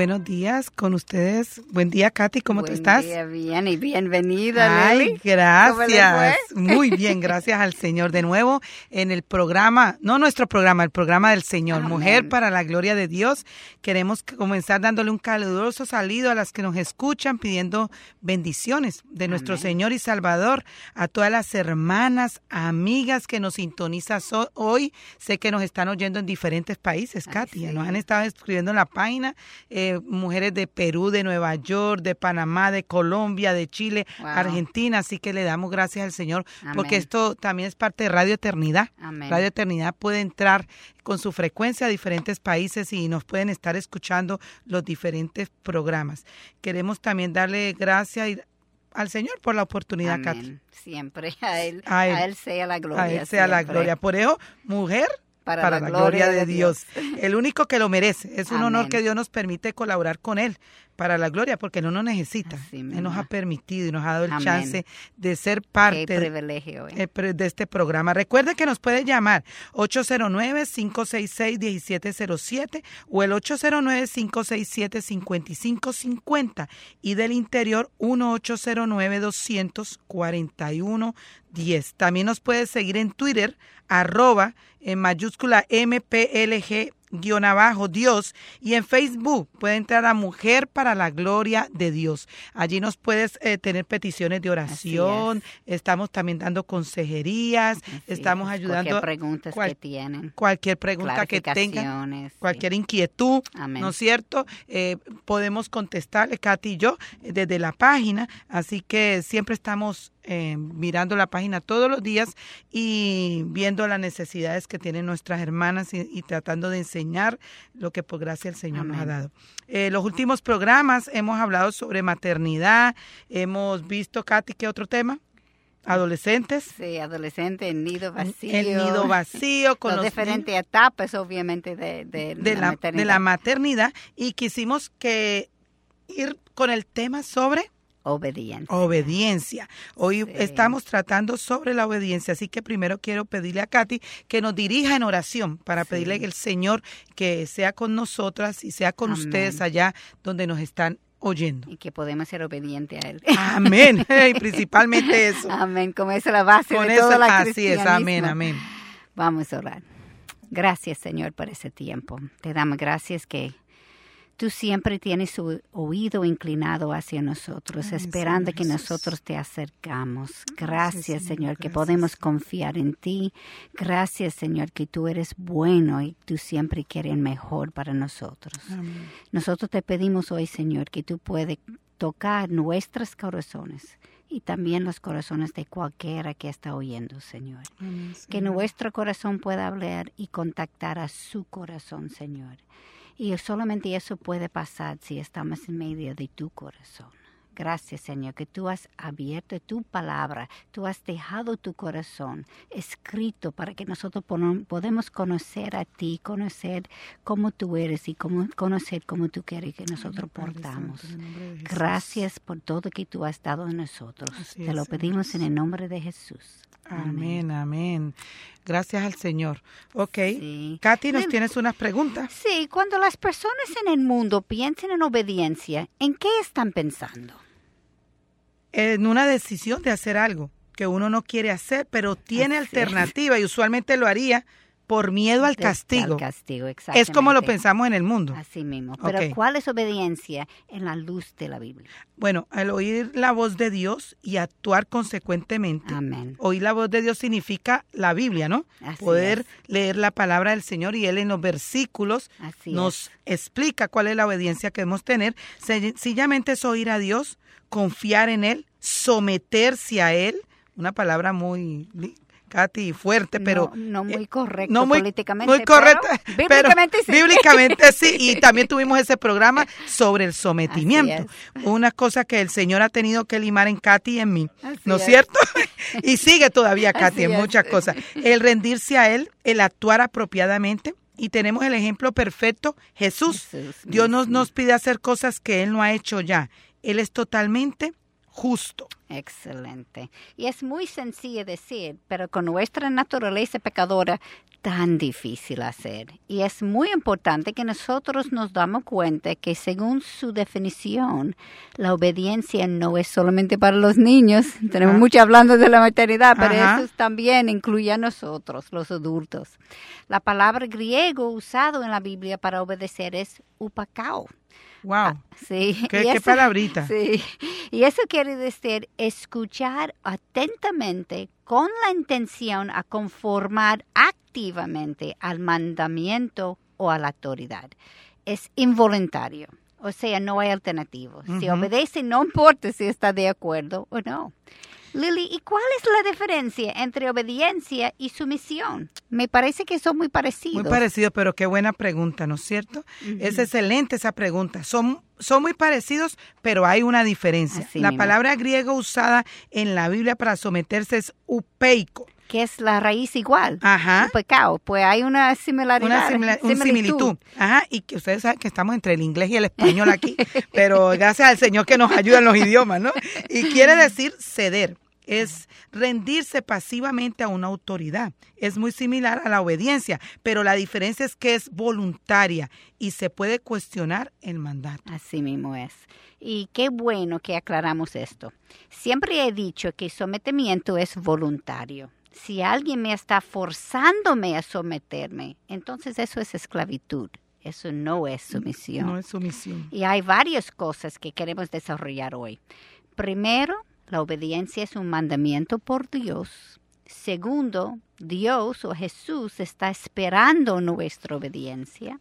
Buenos días con ustedes. Buen día, Katy, ¿cómo tú estás? Día, bien y bienvenida, Ay, gracias. Muy bien, gracias al Señor. De nuevo en el programa, no nuestro programa, el programa del Señor, Mujer para la Gloria de Dios. Queremos comenzar dándole un caluroso saludo a las que nos escuchan, pidiendo bendiciones de nuestro Señor y Salvador, a todas las hermanas, amigas que nos sintonizan hoy. Sé que nos están oyendo en diferentes países, Katy. Nos han estado escribiendo en la página. Eh, mujeres de Perú, de Nueva York, de Panamá, de Colombia, de Chile, Argentina. Así que le damos gracias al Señor porque esto también es parte de Radio Eternidad. Radio Eternidad puede entrar con su frecuencia a diferentes países y nos pueden estar escuchando los diferentes programas. Queremos también darle gracias al Señor por la oportunidad, Amén. Siempre a él, a él, sea la gloria. A Él sea la gloria. Por eso, mujer, para, la, gloria, de, Dios. El único que lo merece. Es un honor que Dios nos permite colaborar con Él para la gloria, porque no nos necesita. Él nos ha permitido y nos ha dado el chance de ser parte eh, de este programa. Recuerde que nos puede llamar 809-566-1707 o el 809-567-5550 y del interior 1-809-241-10. También nos puede seguir en Twitter, arroba en mayúscula MPLG guion abajo Dios y en Facebook puede entrar a Mujer para la Gloria de Dios. Allí nos puedes eh, tener peticiones de oración, estamos también dando consejerías, estamos ayudando. Cualquier pregunta que tienen. Cualquier pregunta que tengan, cualquier inquietud, ¿no es cierto? Eh, podemos contestarle, Katy y yo, desde la página, así que siempre estamos eh, mirando la página todos los días y viendo las necesidades que tienen nuestras hermanas y, tratando de enseñar lo que por gracia el Señor nos ha dado. Eh, los últimos programas hemos hablado sobre maternidad, hemos visto, Katy, ¿qué otro tema? adolescentes. Sí, adolescentes, el nido vacío. El nido vacío. Con los diferentes etapas, obviamente, de, de, la, maternidad. de la maternidad. Y quisimos que ir con el tema sobre Obediencia. Obediencia. Hoy estamos tratando sobre la obediencia, así que primero quiero pedirle a Katy que nos dirija en oración para pedirle al Señor que sea con nosotras y sea con ustedes allá donde nos están oyendo. Y que podemos ser obedientes a Él. Amén. y principalmente eso. Amén. Como es la base de toda la Así es. Amén, amén. Vamos a orar. Gracias, Señor, por ese tiempo. Te damos gracias que Tú siempre tienes su oído inclinado hacia nosotros, esperando que nosotros te acercamos. Gracias, Señor, que podemos confiar en ti. Gracias, Señor, que tú eres bueno y tú siempre quieres mejor para nosotros. Nosotros te pedimos hoy, Señor, que tú puedes tocar nuestros corazones y también los corazones de cualquiera que está oyendo, Señor. Que nuestro corazón pueda hablar y contactar a su corazón, Señor. Y solamente eso puede pasar si estamos en medio de tu corazón. Gracias, Señor, que tú has abierto tu palabra, tú has dejado tu corazón escrito para que nosotros podamos conocer a ti, conocer cómo tú eres y cómo, conocer cómo tú quieres que nosotros portamos. Gracias por todo que tú has dado a nosotros. Te lo pedimos en el nombre de Jesús. Amén, amén. Gracias al Señor. Ok. Katy, ¿nos tienes unas preguntas? Sí, cuando las personas en el mundo piensan en obediencia, ¿en qué están pensando? En una decisión de hacer algo que uno no quiere hacer, pero tiene alternativa y usualmente lo haría por miedo al castigo. castigo es como lo pensamos en el mundo. Así mismo. Pero ¿cuál es obediencia en la luz de la Biblia? Bueno, al oír la voz de Dios y actuar consecuentemente. Amén. Oír la voz de Dios significa la Biblia, ¿no? Poder leer la palabra del Señor y Él en los versículos nos explica cuál es la obediencia que debemos tener. Sencillamente es oír a Dios, confiar en Él, someterse a Él, una palabra muy Katy, fuerte, pero... No, muy eh, correcto no muy, políticamente. Muy correcto, pero, bíblicamente sí. Bíblicamente sí, y también tuvimos ese programa sobre el sometimiento. Una cosa que el Señor ha tenido que limar en Katy y en mí, ¿no es cierto? y sigue todavía Katy en muchas cosas. El rendirse a Él, el actuar apropiadamente, y tenemos el ejemplo perfecto, Jesús. Dios nos, nos pide hacer cosas que Él no ha hecho ya. Él es totalmente justo. Excelente. Y es muy sencillo decir, pero con nuestra naturaleza pecadora, tan difícil hacer. Y es muy importante que nosotros nos damos cuenta que según su definición, la obediencia no es solamente para los niños. Tenemos mucho hablando de la maternidad, pero eso también incluye a nosotros, los adultos. La palabra griego usado en la Biblia para obedecer es upakao Wow. Ah, sí. ¿Qué, palabrita. Sí. Y eso quiere decir escuchar atentamente con la intención a conformar activamente al mandamiento o a la autoridad. Es involuntario. O sea, no hay alternativo. Si obedece, no importa si está de acuerdo o no. Lily, ¿y cuál es la diferencia entre obediencia y sumisión? Me parece que son muy parecidos. Muy parecidos, pero qué buena pregunta, ¿no es cierto? Es excelente esa pregunta. Son, son muy parecidos, pero hay una diferencia. la palabra griega usada en la Biblia para someterse es upeico que es la raíz igual. Ajá. pecado. Pues hay una similaridad. Una, similitud. Ajá. Y que ustedes saben que estamos entre el inglés y el español aquí, pero gracias al Señor que nos ayuda en los idiomas, ¿no? Y quiere decir ceder. Es rendirse pasivamente a una autoridad. Es muy similar a la obediencia, pero la diferencia es que es voluntaria y se puede cuestionar el mandato. Así mismo es. Y qué bueno que aclaramos esto. Siempre he dicho que sometimiento es voluntario si alguien me está forzándome a someterme, entonces eso es esclavitud. Eso no es sumisión. No es sumisión. Y hay varias cosas que queremos desarrollar hoy. Primero, la obediencia es un mandamiento por Dios. Segundo, Dios o Jesús está esperando nuestra obediencia.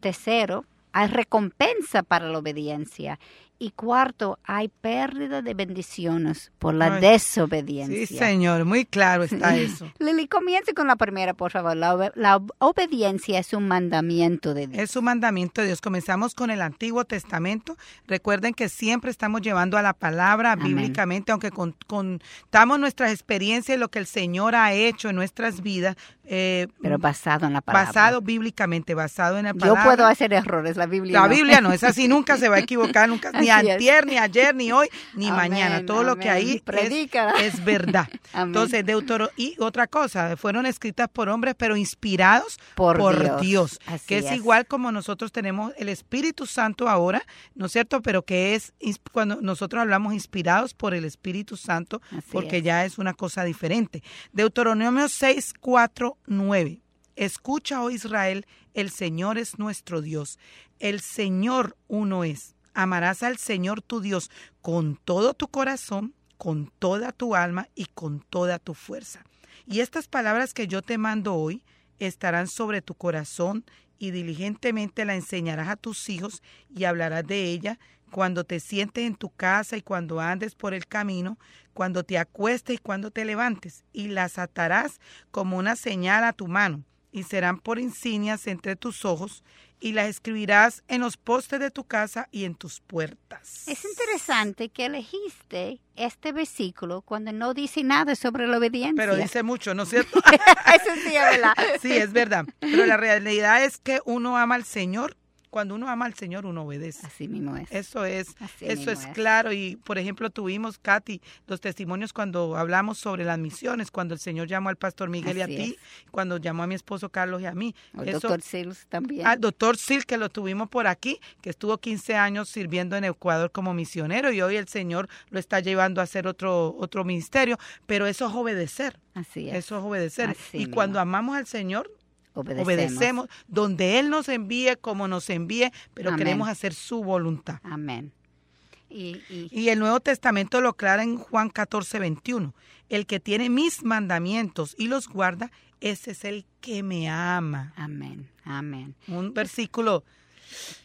Tercero, hay recompensa para la obediencia. Y cuarto, hay pérdida de bendiciones por la desobediencia. Sí, señor, muy claro está eso. Lili, comience con la primera, por favor. La, obediencia es un mandamiento de Dios. Es un mandamiento de Dios. Comenzamos con el Antiguo Testamento. Recuerden que siempre estamos llevando a la palabra bíblicamente, aunque contamos nuestras experiencias y lo que el Señor ha hecho en nuestras vidas. Eh, Pero basado en la palabra. Basado bíblicamente, basado en la palabra. Yo puedo hacer errores, la Biblia La Biblia no es así, nunca se va a equivocar, nunca ni antier, ni ayer, ni hoy, ni mañana. Todo lo que ahí es, verdad. Entonces, Deutero y otra cosa, fueron escritas por hombres, pero inspirados por, Dios, que es, igual como nosotros tenemos el Espíritu Santo ahora, ¿no es cierto? Pero que es cuando nosotros hablamos inspirados por el Espíritu Santo, porque ya es una cosa diferente. Deuteronomio 6, 4, 9. Escucha, oh Israel, el Señor es nuestro Dios. El Señor uno es amarás al Señor tu Dios con todo tu corazón, con toda tu alma y con toda tu fuerza. Y estas palabras que yo te mando hoy estarán sobre tu corazón y diligentemente la enseñarás a tus hijos y hablarás de ella cuando te sientes en tu casa y cuando andes por el camino, cuando te acuestes y cuando te levantes, y las atarás como una señal a tu mano, y serán por insignias entre tus ojos, y las escribirás en los postes de tu casa y en tus puertas. Es interesante que elegiste este versículo cuando no dice nada sobre la obediencia. Pero dice mucho, ¿no es cierto? Eso sí es verdad. sí, es verdad. Pero la realidad es que uno ama al Señor cuando uno ama al Señor, uno obedece. Así mismo es. Eso es, eso es, claro. Y por ejemplo, tuvimos, Katy, los testimonios cuando hablamos sobre las misiones, cuando el Señor llamó al pastor Miguel y a ti, cuando llamó a mi esposo Carlos y a mí. El doctor Sils también. Al doctor Sils, que lo tuvimos por aquí, que estuvo 15 años sirviendo en Ecuador como misionero y hoy el Señor lo está llevando a hacer otro, otro ministerio. Pero eso es obedecer. Así es. Eso es obedecer. y cuando amamos al Señor, Obedecemos. donde Él nos envíe, como nos envíe, pero queremos hacer su voluntad. Amén. Y, el Nuevo Testamento lo aclara en Juan 14, 21. El que tiene mis mandamientos y los guarda, ese es el que me ama. Amén, amén. Un versículo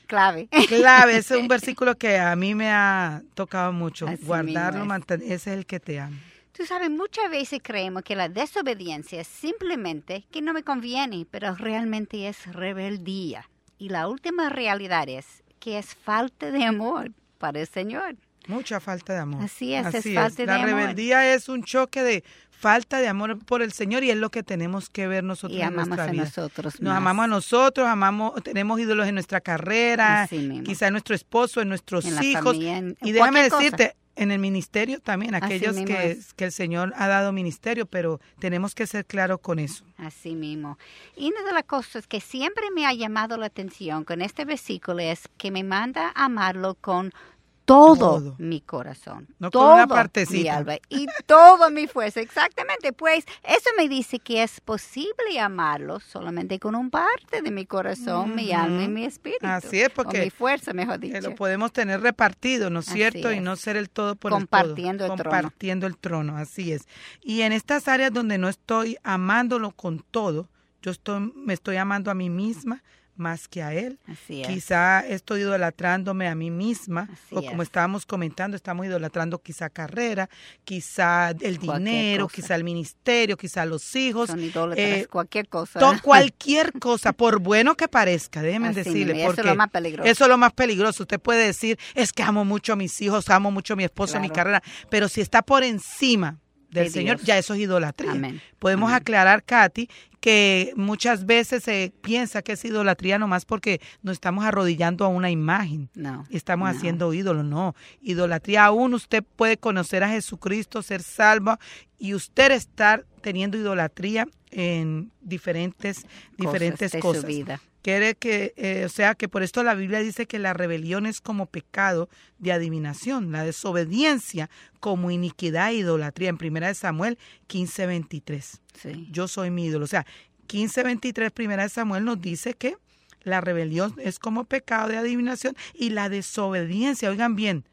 clave. Clave, es un versículo que a mí me ha tocado mucho. Guardarlo, mantener, ese es el que te ama. Tú sabes, muchas veces creemos que la desobediencia es simplemente que no me conviene, pero realmente es rebeldía. Y la última realidad es que es falta de amor para el Señor. Mucha falta de amor. Así es, es falta de la amor. La rebeldía es un choque de falta de amor por el Señor y es lo que tenemos que ver nosotros y en amamos nuestra a vida. nosotros Nos más. amamos a nosotros, amamos, tenemos ídolos en nuestra carrera, quizá en nuestro esposo, en nuestros En hijos. familia, en- y déjame cosa. En el ministerio también, aquellos que, es. que el Señor ha dado ministerio, pero tenemos que ser claros con eso. Así mismo. Y una de las cosas que siempre me ha llamado la atención con este versículo es que me manda a amarlo con todo, Todo. mi corazón, No con una mi partecita. alma y toda mi fuerza. Exactamente, pues eso me dice que es posible amarlo solamente con un parte de mi corazón, mi alma y mi espíritu. Así es, o porque mi fuerza, mejor Que dicho. lo podemos tener repartido, ¿no es cierto? Y no ser el todo por Compartiendo el el todo. trono. Compartiendo el trono, así es. Y en estas áreas donde no estoy amándolo con todo, yo estoy, me estoy amando a mí misma más que a él. Así es. Quizá estoy idolatrándome a mí misma, Así o como es. estábamos comentando, estamos idolatrando quizá carrera, quizá el Cualquier dinero, cosa. quizá el ministerio, quizá los hijos, Son idólatras, eh, cualquier cosa. to- cualquier cosa, por bueno que parezca, déjenme Así decirle, y eso es porque lo más peligroso. eso es lo más peligroso. Usted puede decir, es que amo mucho a mis hijos, amo mucho a mi esposo, mi Claro. carrera, pero si está por encima del De Señor, Dios. ya eso es idolatría. Amén. Podemos Amén. aclarar, Katy, que muchas veces se piensa que es idolatría nomás porque nos estamos arrodillando a una imagen. No. Estamos no. haciendo ídolos, no. Idolatría aún usted puede conocer a Jesucristo, ser salvo y usted estar teniendo idolatría en diferentes, diferentes de cosas. su vida. Quiere que, eh, o sea, que por esto la Biblia dice que la rebelión es como pecado de adivinación, la desobediencia como iniquidad e idolatría. En primera de Samuel 15, 23. Sí. Yo soy mi ídolo. O sea, 15, 23, primera de Samuel nos dice que la rebelión es como pecado de adivinación y la desobediencia, oigan bien,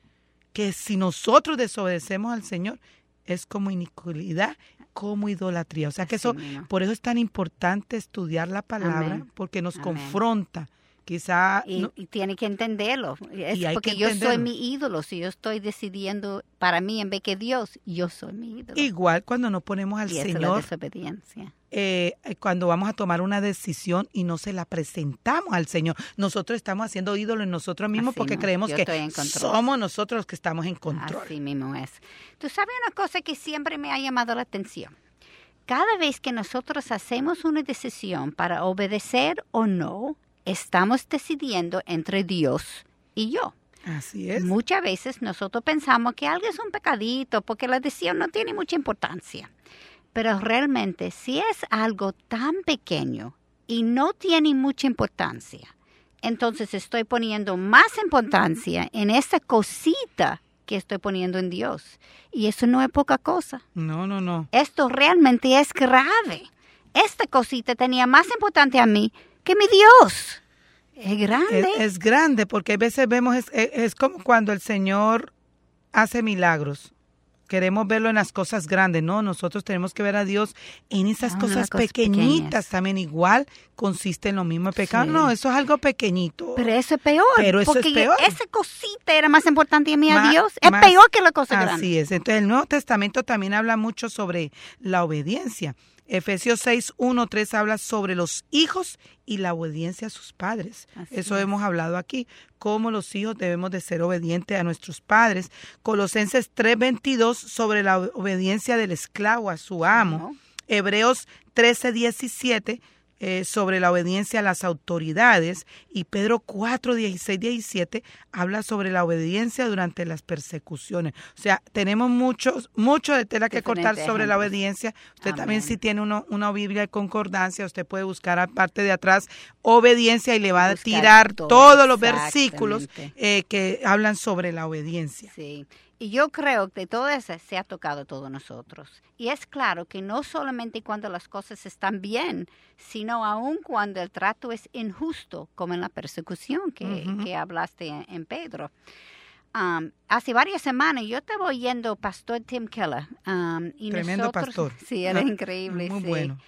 que si nosotros desobedecemos al Señor es como iniquidad, como idolatría. O sea que Así eso, mismo. por eso es tan importante estudiar la palabra, Amén. porque nos Amén. confronta. Quizá Y, no- y tiene que entenderlo. Es porque que yo soy mi ídolo. Si yo estoy decidiendo para mí en vez que Dios, yo soy mi ídolo. igual cuando nos ponemos al y esa es la Señor, desobediencia. eh, cuando vamos a tomar una decisión y no se la presentamos al Señor. Nosotros estamos haciendo ídolo en nosotros mismos Así porque creemos que somos nosotros los que estamos en control. Así mismo es. Tú sabes una cosa que siempre me ha llamado la atención. Cada vez que nosotros hacemos una decisión para obedecer o no, estamos decidiendo entre Dios y yo. Así es. Muchas veces nosotros pensamos que algo es un pecadito porque la decisión no tiene mucha importancia. Pero realmente si es algo tan pequeño y no tiene mucha importancia, entonces estoy poniendo más importancia en esa cosita que estoy poniendo en Dios. Y eso no es poca cosa. No, no, no. Esto realmente es grave. Esta cosita tenía más importante a mí que mi Dios. Es grande. Es, es grande porque a veces vemos, es, es- es como cuando el Señor hace milagros. Queremos verlo en las cosas grandes, ¿no? Nosotros tenemos que ver a Dios en esas Ah, cosas pequeñitas pequeñas. también. Igual consiste en lo mismo el pecado. Sí. No, eso es algo pequeñito. Pero eso es peor. Pero eso es porque peor. esa cosita era más importante a mí a Dios. Es más- peor que la cosa Así grande. es. Entonces el Nuevo Testamento también habla mucho sobre la obediencia. Efesios 6, 1, 3 habla sobre los hijos y la obediencia a sus padres. Así Eso es. hemos hablado aquí, cómo los hijos debemos de ser obedientes a nuestros padres. Colosenses 3, 22 sobre la obediencia del esclavo a su amo. ¿no? Hebreos 13, 17 eh, sobre la obediencia a las autoridades y Pedro 4, 16, 17 habla sobre la obediencia durante las persecuciones. O sea, tenemos muchos, mucho de tela que cortar sobre la obediencia. Usted también si tiene uno- una Biblia de concordancia, usted puede buscar a parte de atrás obediencia y le va a tirar todo, todos los versículos eh, que hablan sobre la obediencia. Sí. Y yo creo que todo eso se ha tocado a todos nosotros. Y es claro que no solamente cuando las cosas están bien, sino aún cuando el trato es injusto, como en la persecución que, que hablaste en, en Pedro. Um, hace varias semanas yo estaba oyendo Pastor Tim Keller. um, y Tremendo nosotros- pastor. Sí, era Ah, increíble. Muy sí. bueno.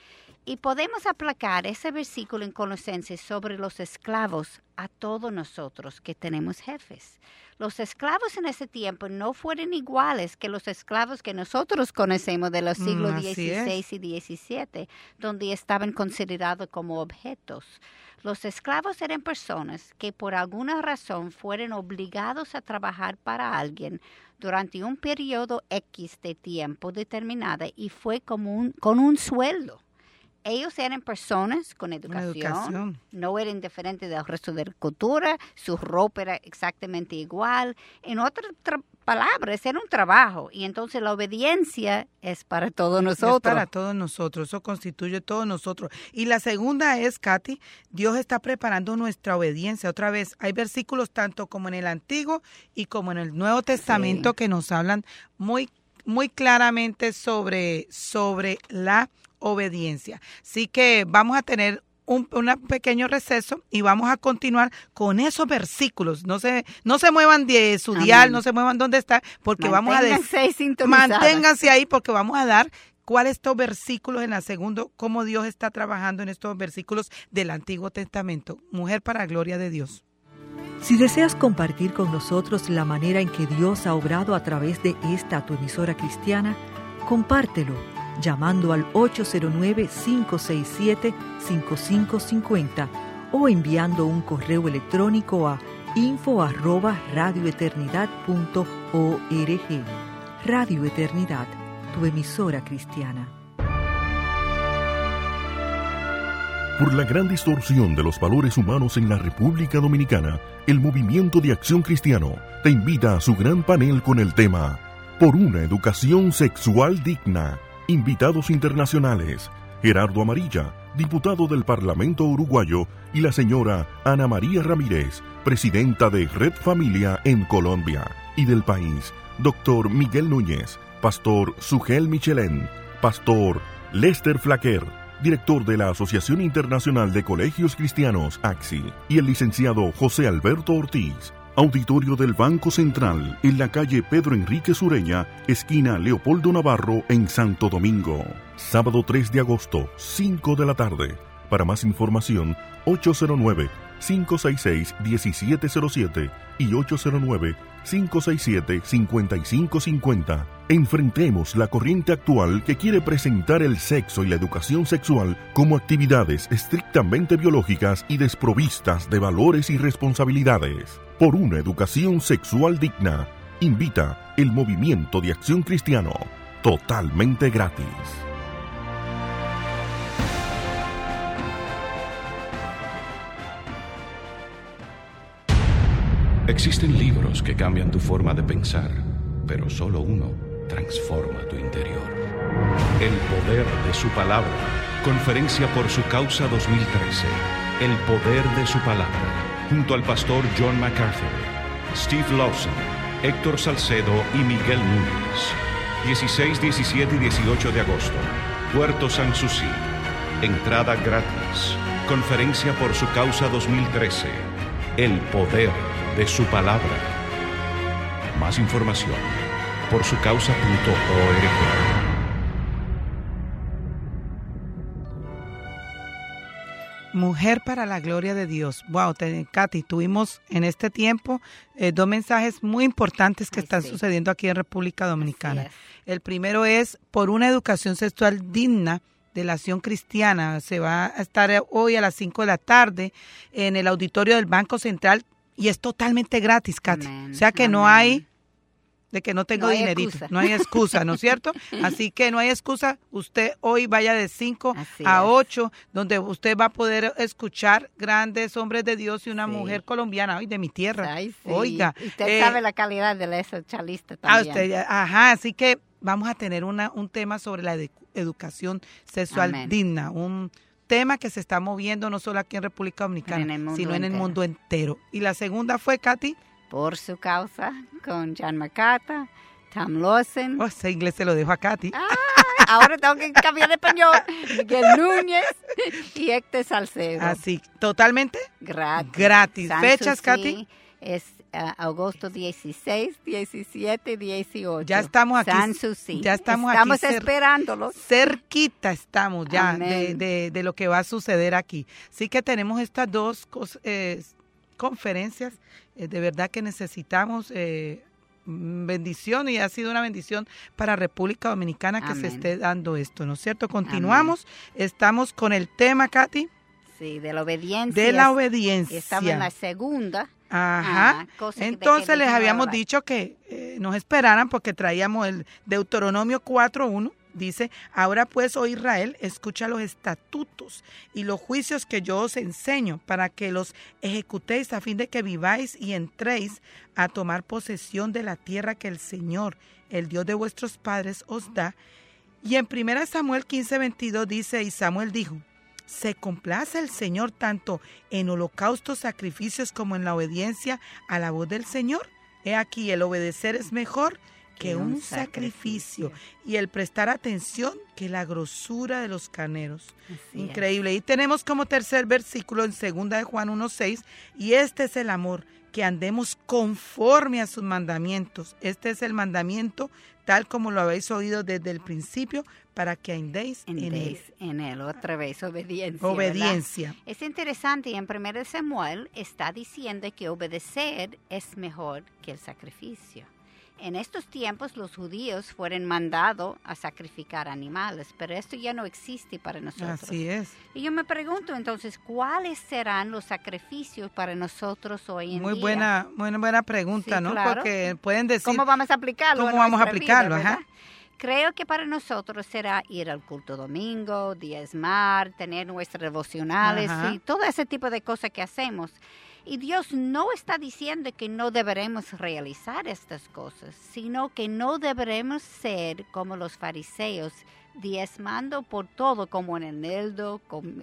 Y podemos aplacar ese versículo en Colosenses sobre los esclavos a todos nosotros que tenemos jefes. Los esclavos en ese tiempo no fueron iguales que los esclavos que nosotros conocemos de los siglos XVI y XVII, donde estaban considerados como objetos. Los esclavos eran personas que por alguna razón fueron obligados a trabajar para alguien durante un periodo X de tiempo determinado y fue como un, con un sueldo ellos eran personas con educación, no eran diferentes del resto de la cultura, su ropa era exactamente igual. En otras palabras, era un trabajo y entonces la obediencia es para todos nosotros. Es para todos nosotros, eso constituye todos nosotros. Y la segunda es, Katy, Dios está preparando nuestra obediencia. Otra vez, hay versículos tanto como en el Antiguo y como en el Nuevo Testamento que nos hablan muy muy claramente sobre, sobre la obediencia. Así que vamos a tener un, pequeño receso y vamos a continuar con esos versículos. No se, no se muevan de su dial, no se muevan donde está, porque vamos a manténganse ahí porque vamos a dar cuáles estos versículos en la segunda, cómo Dios está trabajando en estos versículos del Antiguo Testamento. Mujer para gloria de Dios. Si deseas compartir con nosotros la manera en que Dios ha obrado a través de esta tu emisora cristiana, compártelo llamando al 809-567-5550 o enviando un correo electrónico a info arroba radioeternidad.org. Radio Eternidad, tu emisora cristiana. Por la gran distorsión de los valores humanos en la República Dominicana, el Movimiento de Acción Cristiano te invita a su gran panel con el tema Por una educación sexual digna Invitados internacionales, Gerardo Amarilla, diputado del Parlamento Uruguayo, y la señora Ana María Ramírez, presidenta de Red Familia en Colombia, y del país, doctor Miguel Núñez, pastor Sugel Michelén, pastor Lester Flaquer, director de la Asociación Internacional de Colegios Cristianos, AXI, y el licenciado José Alberto Ortiz, Auditorio del Banco Central, en la calle Pedro Enrique Sureña, esquina Leopoldo Navarro, en Santo Domingo. Sábado 3 de agosto, 5 de la tarde. Para más información, 809-566-1707 y 809-567-5550. Enfrentemos la corriente actual que quiere presentar el sexo y la educación sexual como actividades estrictamente biológicas y desprovistas de valores y responsabilidades por una educación sexual digna. Invita el Movimiento de Acción Cristiano, totalmente gratis. Existen libros que cambian tu forma de pensar, pero solo uno transforma tu interior. El poder de su palabra. Conferencia por su causa 2013. El poder de su palabra junto al pastor John MacArthur, Steve Lawson, Héctor Salcedo y Miguel Núñez. 16, 17 y 18 de agosto, Puerto Sanssouci. Entrada gratis. Conferencia por su causa 2013. El poder de su palabra. Más información por su causa.org. Mujer para la gloria de Dios. Wow, Katy, tuvimos en este tiempo eh, dos mensajes muy importantes que están sucediendo aquí en República Dominicana. El primero es por una educación sexual digna de la acción cristiana. Se va a estar hoy a las 5 de la tarde en el auditorio del Banco Central y es totalmente gratis, Katy. O sea que no hay de que no tengo dinerito. No hay excusa, ¿no es cierto? Así que no hay excusa. Usted hoy vaya de 5 a 8, donde usted va a poder escuchar grandes hombres de Dios y una mujer colombiana, hoy de mi tierra. Oiga. Usted eh, sabe la calidad de esa chalista también. usted, ajá, así que vamos a tener una, un tema sobre la educación sexual digna, un tema que se está moviendo no solo aquí en República Dominicana, sino en el mundo entero. Y la segunda fue, Katy por su causa con John McCarthy, Tom Lawson. Oh, ese inglés se lo dejo a Katy. Ah, ahora tengo que cambiar de español. Miguel Núñez y Héctor Salcedo. Así, totalmente gratis. Gratis. Fechas, Katy. Es agosto 16, 17, 18. Ya estamos aquí. Ya estamos, estamos esperándolos. Cerquita estamos ya de, de, lo que va a suceder aquí. Sí que tenemos estas dos eh, conferencias. Eh, de verdad que necesitamos eh, bendición y ha sido una bendición para República Dominicana que se esté dando esto, ¿no es cierto? Continuamos. Estamos con el tema, Katy. Sí, de la obediencia. De la obediencia. Estamos en la segunda. Ajá. Entonces les habíamos dicho que eh, nos esperaran porque traíamos el Deuteronomio 4.1. Dice, ahora pues, oh Israel, escucha los estatutos y los juicios que yo os enseño para que los ejecutéis a fin de que viváis y entréis a tomar posesión de la tierra que el Señor, el Dios de vuestros padres, os da. Y en 1 Samuel 15.22 dice, y Samuel dijo, se complace el Señor tanto en holocaustos, sacrificios como en la obediencia a la voz del Señor. He aquí, el obedecer es mejor que un, sacrificio. y el prestar atención que la grosura de los carneros. Increíble. Y tenemos como tercer versículo en 2 de Juan 1.6 y este es el amor, que andemos conforme a sus mandamientos. Este es el mandamiento tal como lo habéis oído desde el principio, para que andéis en él. En él, otra vez, obediencia. Obediencia. Es interesante, y en 1 Samuel está diciendo que obedecer es mejor que el sacrificio. En estos tiempos los judíos fueron mandados a sacrificar animales, pero esto ya no existe para nosotros. Así es. Y yo me pregunto entonces, ¿cuáles serán los sacrificios para nosotros hoy en muy día? Buena, muy buena pregunta, ¿no? Porque pueden decir... ¿Cómo vamos a aplicarlo? ¿Cómo vamos a aplicarlo? Creo que para nosotros será ir al culto domingo, diezmar, tener nuestras devocionales y todo ese tipo de cosas que hacemos. Y Dios no está diciendo que no deberemos realizar estas cosas, sino que no deberemos ser como los fariseos, diezmando por todo, como en el neldo,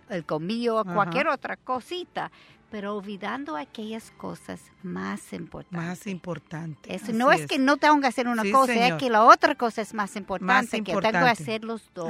el comillo, cualquier otra cosita, pero olvidando aquellas cosas más importantes. Más importantes. Eso no es, que no tengo que hacer una cosa, es que la otra cosa es más importante, que tengo que hacer los dos.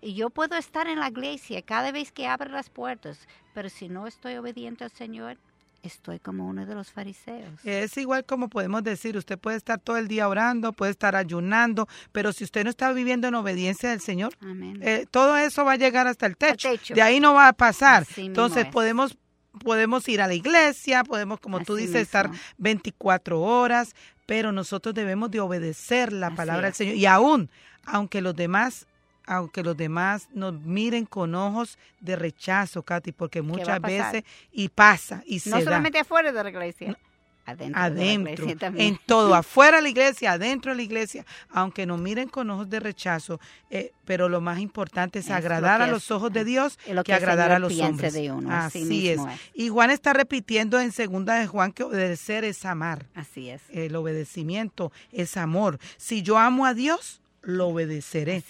Y yo puedo estar en la iglesia cada vez que abre las puertas, pero si no estoy obediente al Señor, estoy como uno de los fariseos. Es igual como podemos decir, usted puede estar todo el día orando, puede estar ayunando, pero si usted no está viviendo en obediencia del Señor, eh, todo eso va a llegar hasta el techo. De ahí no va a pasar. Entonces podemos podemos ir a la iglesia, podemos, como tú dices, estar 24 horas, pero nosotros debemos de obedecer la palabra del Señor. Y aún, aunque los demás aunque los demás nos miren con ojos de rechazo, Katy, porque muchas veces y pasa y se No solamente afuera de la iglesia. Adentro, adentro de la en todo, afuera de la iglesia, adentro de la iglesia, aunque nos miren con ojos de rechazo, eh, pero lo más importante es, agradar a los ojos de Dios que, agradar a los hombres. De uno, así, es. Y Juan está repitiendo en segunda de Juan que obedecer es amar. Así es. El obedecimiento es amor. Si yo amo a Dios, lo obedeceré.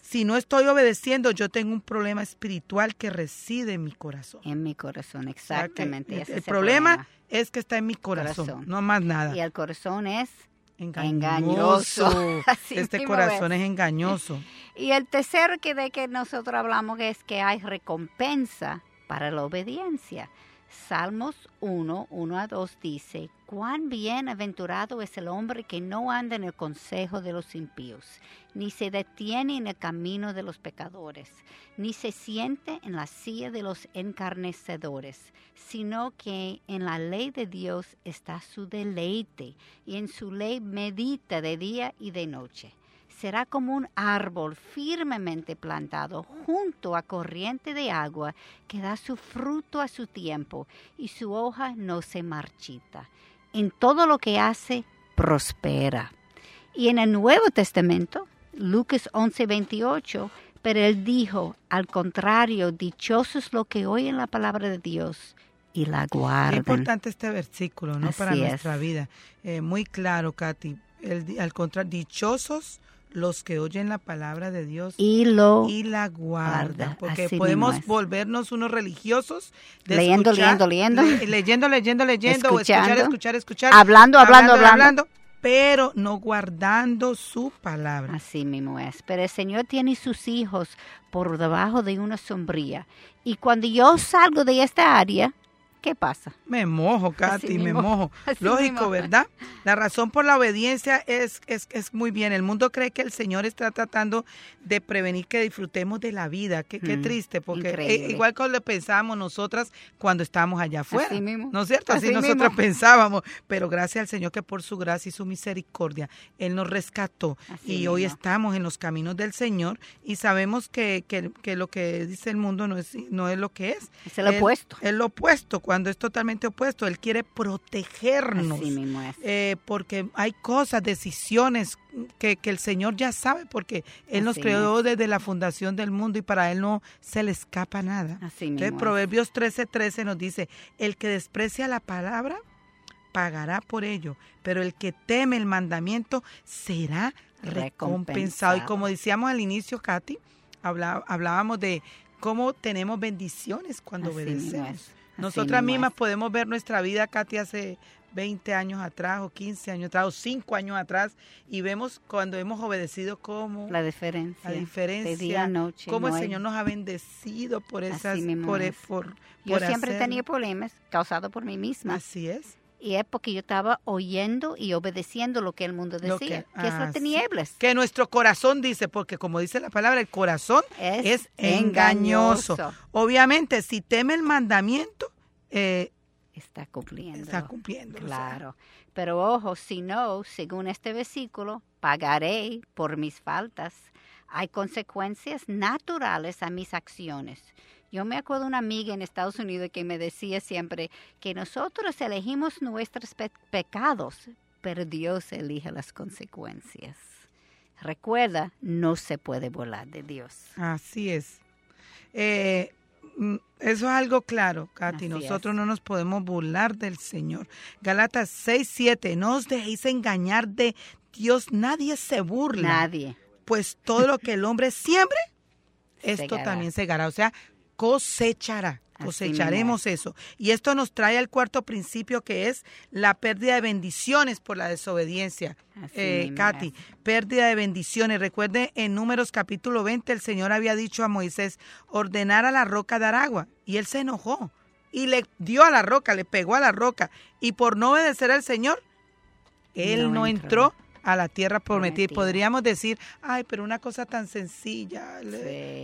Si no estoy obedeciendo, yo tengo un problema espiritual que reside en mi corazón. En mi corazón, exactamente. el, problema, es que está en mi corazón, no más nada. Y el corazón es engañoso. este corazón es. engañoso. Y el tercero que de que nosotros hablamos es que hay recompensa para la obediencia. Salmos 1, 1 a 2 dice, cuán bienaventurado es el hombre que no anda en el consejo de los impíos, ni se detiene en el camino de los pecadores, ni se siente en la silla de los encarnecedores, sino que en la ley de Dios está su deleite, y en su ley medita de día y de noche será como un árbol firmemente plantado junto a corriente de agua que da su fruto a su tiempo y su hoja no se marchita. En todo lo que hace, prospera. Y en el Nuevo Testamento, Lucas 11:28, pero él dijo, al contrario, dichosos los que oyen la palabra de Dios y la guardan. Es importante este versículo, ¿no? Para nuestra vida. Eh, muy claro, Katy. al contrario, dichosos los que oyen la palabra de Dios y, lo y la guardan. Porque podemos volvernos unos religiosos. leyendo, leyendo, leyendo. leyendo, leyendo, leyendo. o escuchar, escuchar, escuchar. Hablando, hablando, hablando, pero no guardando su palabra. Así mismo es. Pero el Señor tiene sus hijos por debajo de una sombría. Y cuando yo salgo de esta área, ¿qué pasa? Me mojo, Katy, me mojo. Lógico, ¿verdad? La razón por la obediencia es, es, es, muy bien. El mundo cree que el Señor está tratando de prevenir que disfrutemos de la vida. Qué, qué mm, triste, porque e, igual como le pensábamos nosotras cuando estábamos allá afuera. ¿No es cierto? Así, nosotros pensábamos. Pero gracias al Señor que por su gracia y su misericordia, Él nos rescató. y hoy estamos en los caminos del Señor y sabemos que, que, que, lo que dice el mundo no es, no es lo que es. Es el opuesto. Es lo opuesto cuando es totalmente opuesto. Él quiere protegernos. Eh, porque hay cosas, decisiones que, el Señor ya sabe, porque Él nos creó desde la fundación del mundo y para Él no se le escapa nada. Entonces, Proverbios 13:13 13 nos dice, el que desprecia la palabra pagará por ello, pero el que teme el mandamiento será recompensado. Y como decíamos al inicio, Katy, hablábamos de cómo tenemos bendiciones cuando obedecemos. Nosotras mismas podemos ver nuestra vida, Katy, hace 20 años atrás o 15 años atrás o 5 años atrás y vemos cuando hemos obedecido cómo la diferencia, la diferencia, de día a noche, cómo el Señor nos ha bendecido por esas, por, e, por, Yo siempre tenía problemas causados por mí misma. Así es. Y es porque yo estaba oyendo y obedeciendo lo que el mundo decía, que, es la tinieblas. Que nuestro corazón dice, porque como dice la palabra, el corazón es, engañoso. Obviamente, si teme el mandamiento, eh, está cumpliendo. Está cumpliendo. Claro. Pero ojo, si no, según este versículo, pagaré por mis faltas. Hay consecuencias naturales a mis acciones. Yo me acuerdo de una amiga en Estados Unidos que me decía siempre que nosotros elegimos nuestros pecados, pero Dios elige las consecuencias. Recuerda, no se puede volar de Dios. Así es. Eh, Mm, eso es algo claro, Katy. Nosotros no nos podemos burlar del Señor. Galatas 6, 7. No os dejéis engañar de Dios. Nadie se burla. Nadie. Pues todo lo que el hombre siembre, esto también segará. O sea, cosechará cosecharemos eso. Y esto nos trae al cuarto principio que es la pérdida de bendiciones por la desobediencia. Eh, Katy, pérdida de bendiciones. Recuerde, en Números capítulo 20 el Señor había dicho a Moisés, ordenar a la roca dar agua. Y él se enojó y le dio a la roca, le pegó a la roca. Y por no obedecer al Señor, él no, entró a la tierra prometida. Podríamos decir, ay, pero una cosa tan sencilla.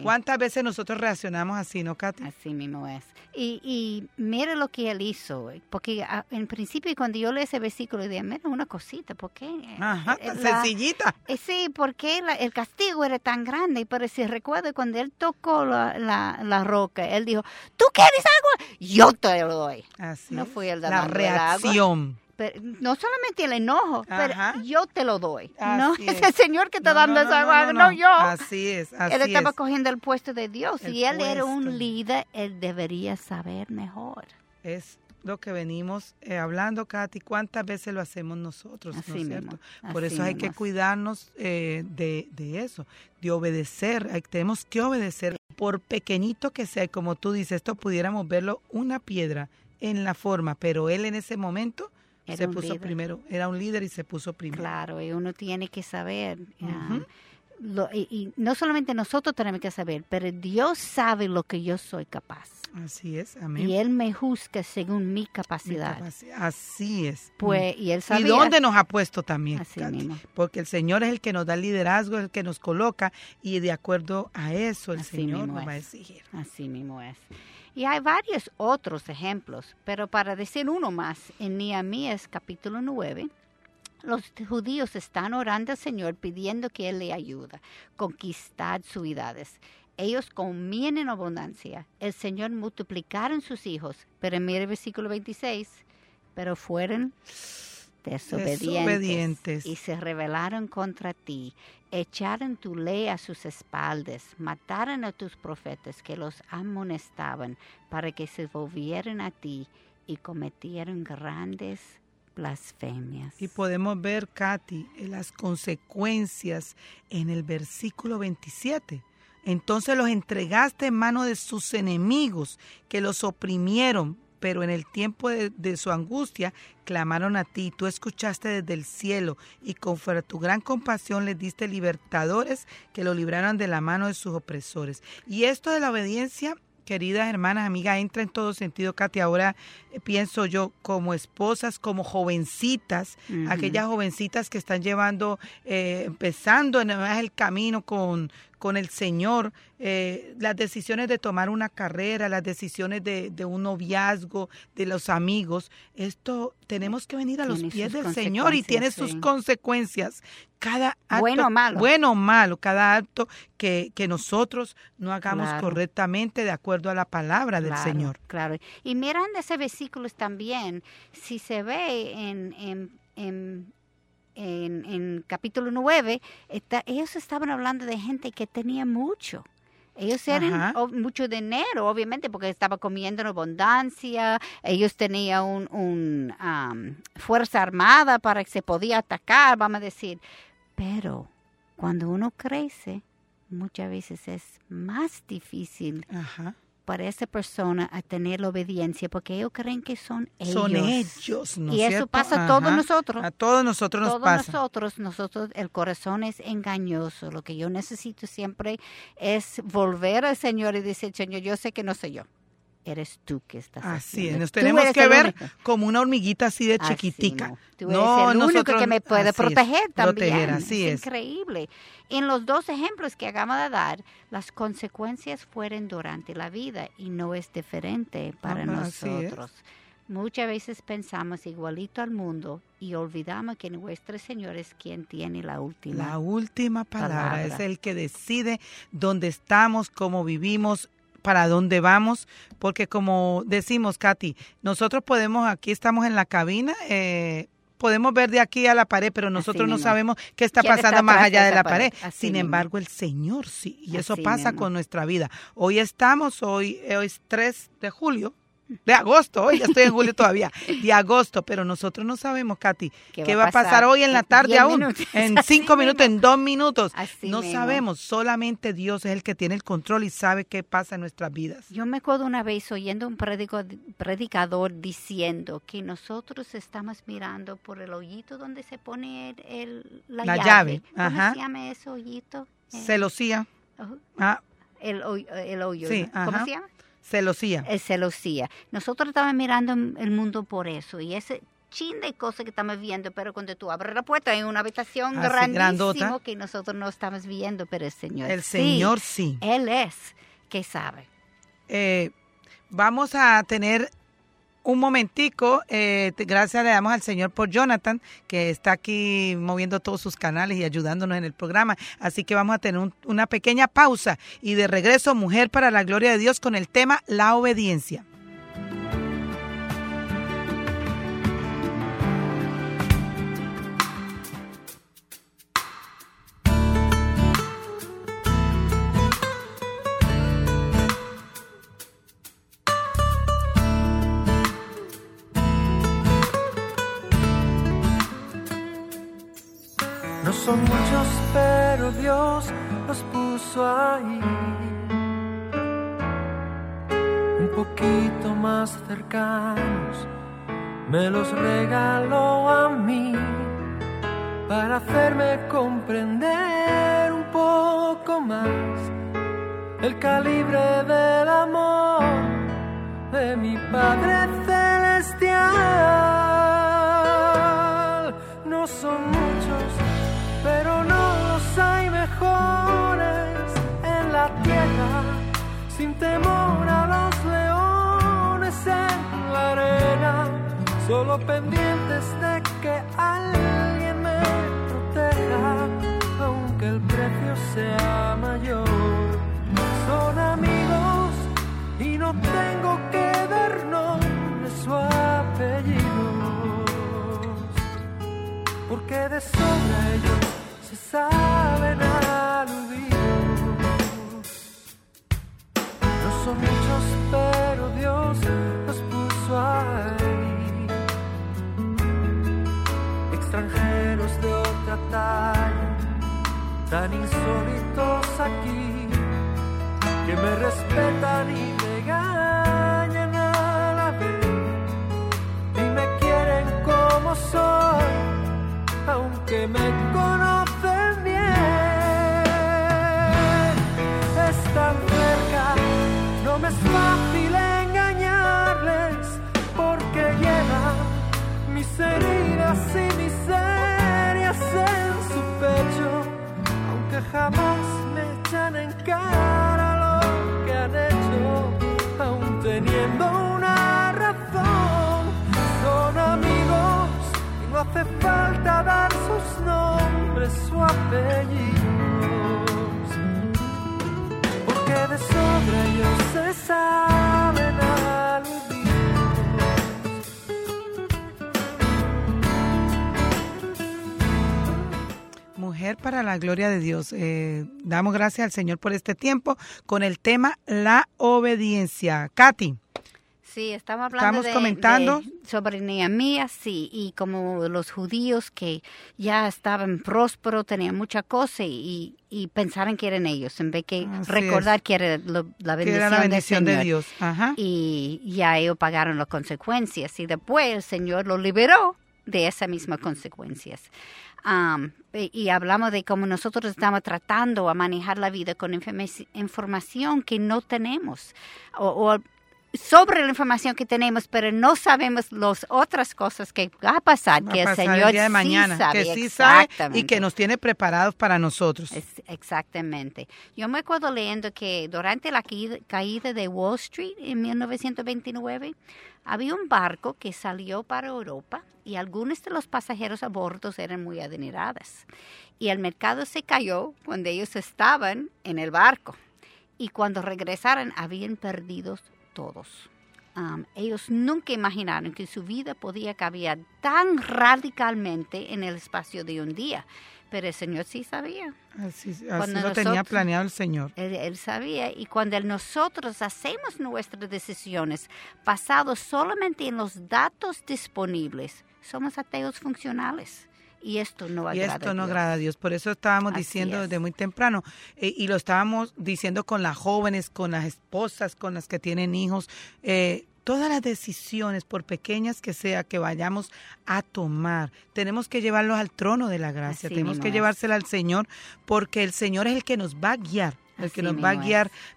¿Cuántas veces nosotros reaccionamos así, no, Katy? Así mismo es. Y, y mire lo que él hizo, porque ah, en principio cuando yo leí ese versículo, dije, mira, una cosita, ¿por qué? Ajá, tan sencillita. Eh, sí, porque el castigo era tan grande, pero si recuerdo cuando él tocó la, la, roca, él dijo, ¿tú quieres agua? Yo te lo doy. Así no fui el La reacción no solamente el enojo, pero yo te lo doy. no es el Señor que está dando esa agua, no, yo. Así es, así Él estaba cogiendo el puesto de Dios y él era un líder, él debería saber mejor. Es lo que venimos eh, hablando, Katy, cuántas veces lo hacemos nosotros, ¿no es cierto? Por eso hay que cuidarnos eh, de, de, eso, de obedecer, tenemos que obedecer, por pequeñito que sea, como tú dices, esto pudiéramos verlo una piedra en la forma, pero él en ese momento se puso primero, era un líder y se puso primero. Claro, y uno tiene que saber. y, no solamente nosotros tenemos que saber, pero Dios sabe lo que yo soy capaz. Así es, amén. Y Él me juzga según mi capacidad. Así es. Pues, y Él sabe. ¿Y dónde nos ha puesto también? Así mismo. Porque el Señor es el que nos da el liderazgo, el que nos coloca, y de acuerdo a eso el Señor nos va a exigir. Así mismo es. Y hay varios otros ejemplos, pero para decir uno más, en Nehemías capítulo 9, los judíos están orando al Señor pidiendo que Él le ayude conquistar ciudades. Ellos comían en abundancia. El Señor multiplicaron sus hijos. Pero mire el versículo 26, pero fueron desobedientes, y se rebelaron contra ti, echaron tu ley a sus espaldas, mataron a tus profetas que los amonestaban para que se volvieran a ti y cometieron grandes blasfemias. Y podemos ver, Katy, las consecuencias en el versículo 27. Entonces los entregaste en mano de sus enemigos, que los oprimieron, pero en el tiempo de, su angustia clamaron a ti, tú escuchaste desde el cielo y a tu gran compasión les diste libertadores que lo libraron de la mano de sus opresores. Y esto de la obediencia queridas hermanas, amigas, entra en todo sentido, Katy. Ahora eh, pienso yo como esposas, como jovencitas, aquellas jovencitas que están llevando, eh, empezando en el camino con, con el Señor, eh, las decisiones de tomar una carrera, las decisiones de, un noviazgo, de los amigos, esto tenemos que venir a los pies del Señor y tiene sus consecuencias. Cada acto, bueno o malo, bueno o malo cada acto que, que nosotros no hagamos correctamente de acuerdo a la palabra del Señor. Claro, y mirando ese versículo también, si se ve en, en en, en capítulo 9, ellos estaban hablando de gente que tenía mucho. Ellos eran mucho dinero, obviamente, porque estaba comiendo en abundancia. Ellos tenían un, un fuerza armada para que se podía atacar, vamos a decir. Pero cuando uno crece, muchas veces es más difícil Ajá para esa persona a tener la obediencia porque ellos creen que son ellos. Son ellos, ¿no Y eso pasa a todos nosotros. A todos nosotros nos todos nosotros, nosotros, el corazón es engañoso. Lo que yo necesito siempre es volver al Señor y decir, Señor, yo sé que no soy yo eres tú que estás Así es, nos tenemos que ver como una hormiguita así de chiquitica. no. Tú eres el único que me puede proteger también. así es, increíble. En los dos ejemplos que acabamos de dar, las consecuencias fueron durante la vida y no es diferente para nosotros. Muchas veces pensamos igualito al mundo y olvidamos que nuestro Señor es quien tiene la última. La última palabra. es el que decide dónde estamos, cómo vivimos, para dónde vamos, porque como decimos, Katy, nosotros podemos, aquí estamos en la cabina, eh, podemos ver de aquí a la pared, pero nosotros no sabemos qué está pasando más allá de, la pared. Sin embargo, el Señor sí, y eso pasa con nuestra vida. Hoy estamos, hoy, hoy es 3 de julio, de agosto, hoy ya estoy en julio todavía, de agosto, pero nosotros no sabemos, Katy, qué, va a pasar, hoy en la tarde aún, en cinco minutos, en dos minutos. no sabemos, solamente Dios es el que tiene el control y sabe qué pasa en nuestras vidas. Yo me acuerdo una vez oyendo un predicador diciendo que nosotros estamos mirando por el hoyito donde se pone el, la, llave. ¿Cómo se llama ese hoyito? Celosía. ah. el, el hoyo. ¿Cómo se llama? Celosía. Es celosía. Nosotros estamos mirando el mundo por eso y ese chin de cosas que estamos viendo, pero cuando tú abres la puerta hay una habitación grandísima que nosotros no estamos viendo, pero el Señor El Señor sí. Él es que sabe. Eh, vamos a tener un momentico, eh, gracias le damos al Señor por Jonathan, que está aquí moviendo todos sus canales y ayudándonos en el programa. Así que vamos a tener una pequeña pausa y de regreso, Mujer para la Gloria de Dios, con el tema La Obediencia. Ahí. Un poquito más cercanos, me los regaló a mí para hacerme comprender un poco más el calibre del amor de mi Padre Celestial. No son muchos pero no los hay mejores sin temor a los leones en la arena, solo pendientes de que alguien me proteja, aunque el precio sea mayor. Tan insólitos aquí, que me respetan y cara lo que han hecho, aún teniendo una razón, son amigos y no hace falta dar sus nombres o apellidos. Porque de sobra ellos se Mujer para la gloria de Dios. Eh, damos gracias al Señor por este tiempo con el tema la obediencia. Katy. Sí, estamos hablando Estamos de- comentando. de- sobre Nehemías, sí, y como los judíos que ya estaban prósperos, tenían mucha cosa y, y pensaban que eran ellos, en vez que Así recordar que era lo- la bendición, era la bendición del de. Dios. Ajá. Y ya ellos pagaron las consecuencias y después el Señor lo liberó de esas mismas consecuencias. Am, y, y hablamos de cómo nosotros estamos tratando a manejar la vida con informa- información que no tenemos o, o sobre la información que tenemos, pero no sabemos las otras cosas que va a pasar, Va que a el pasar Señor el día de sí mañana, sabe. que sí sabe y que nos tiene preparados para nosotros. Es- exactamente. Yo me acuerdo leyendo que durante la caída, de Wall Street en 1929, había un barco que salió para Europa y algunos de los pasajeros a bordo eran muy adinerados. Y el mercado se cayó cuando ellos estaban en el barco. Y cuando regresaron habían perdido todos. Um, ellos nunca imaginaron que su vida podía cambiar tan radicalmente en el espacio de un día. Pero el Señor sí sabía. Así, lo tenía planeado el Señor. Él, él sabía. Y cuando nosotros hacemos nuestras decisiones basados solamente en los datos disponibles, somos ateos funcionales. Y esto no Y agrada esto a no Dios. agrada a Dios. Por eso estábamos Así diciendo es. desde muy temprano. eh, y lo estábamos diciendo con las jóvenes, con las esposas, con las que tienen hijos. eh, todas las decisiones, por pequeñas que sea, que vayamos a tomar, tenemos que llevarlos al trono de la gracia. Así tenemos que llevársela al Señor, porque el Señor es el que nos va a guiar. El que nos va a es.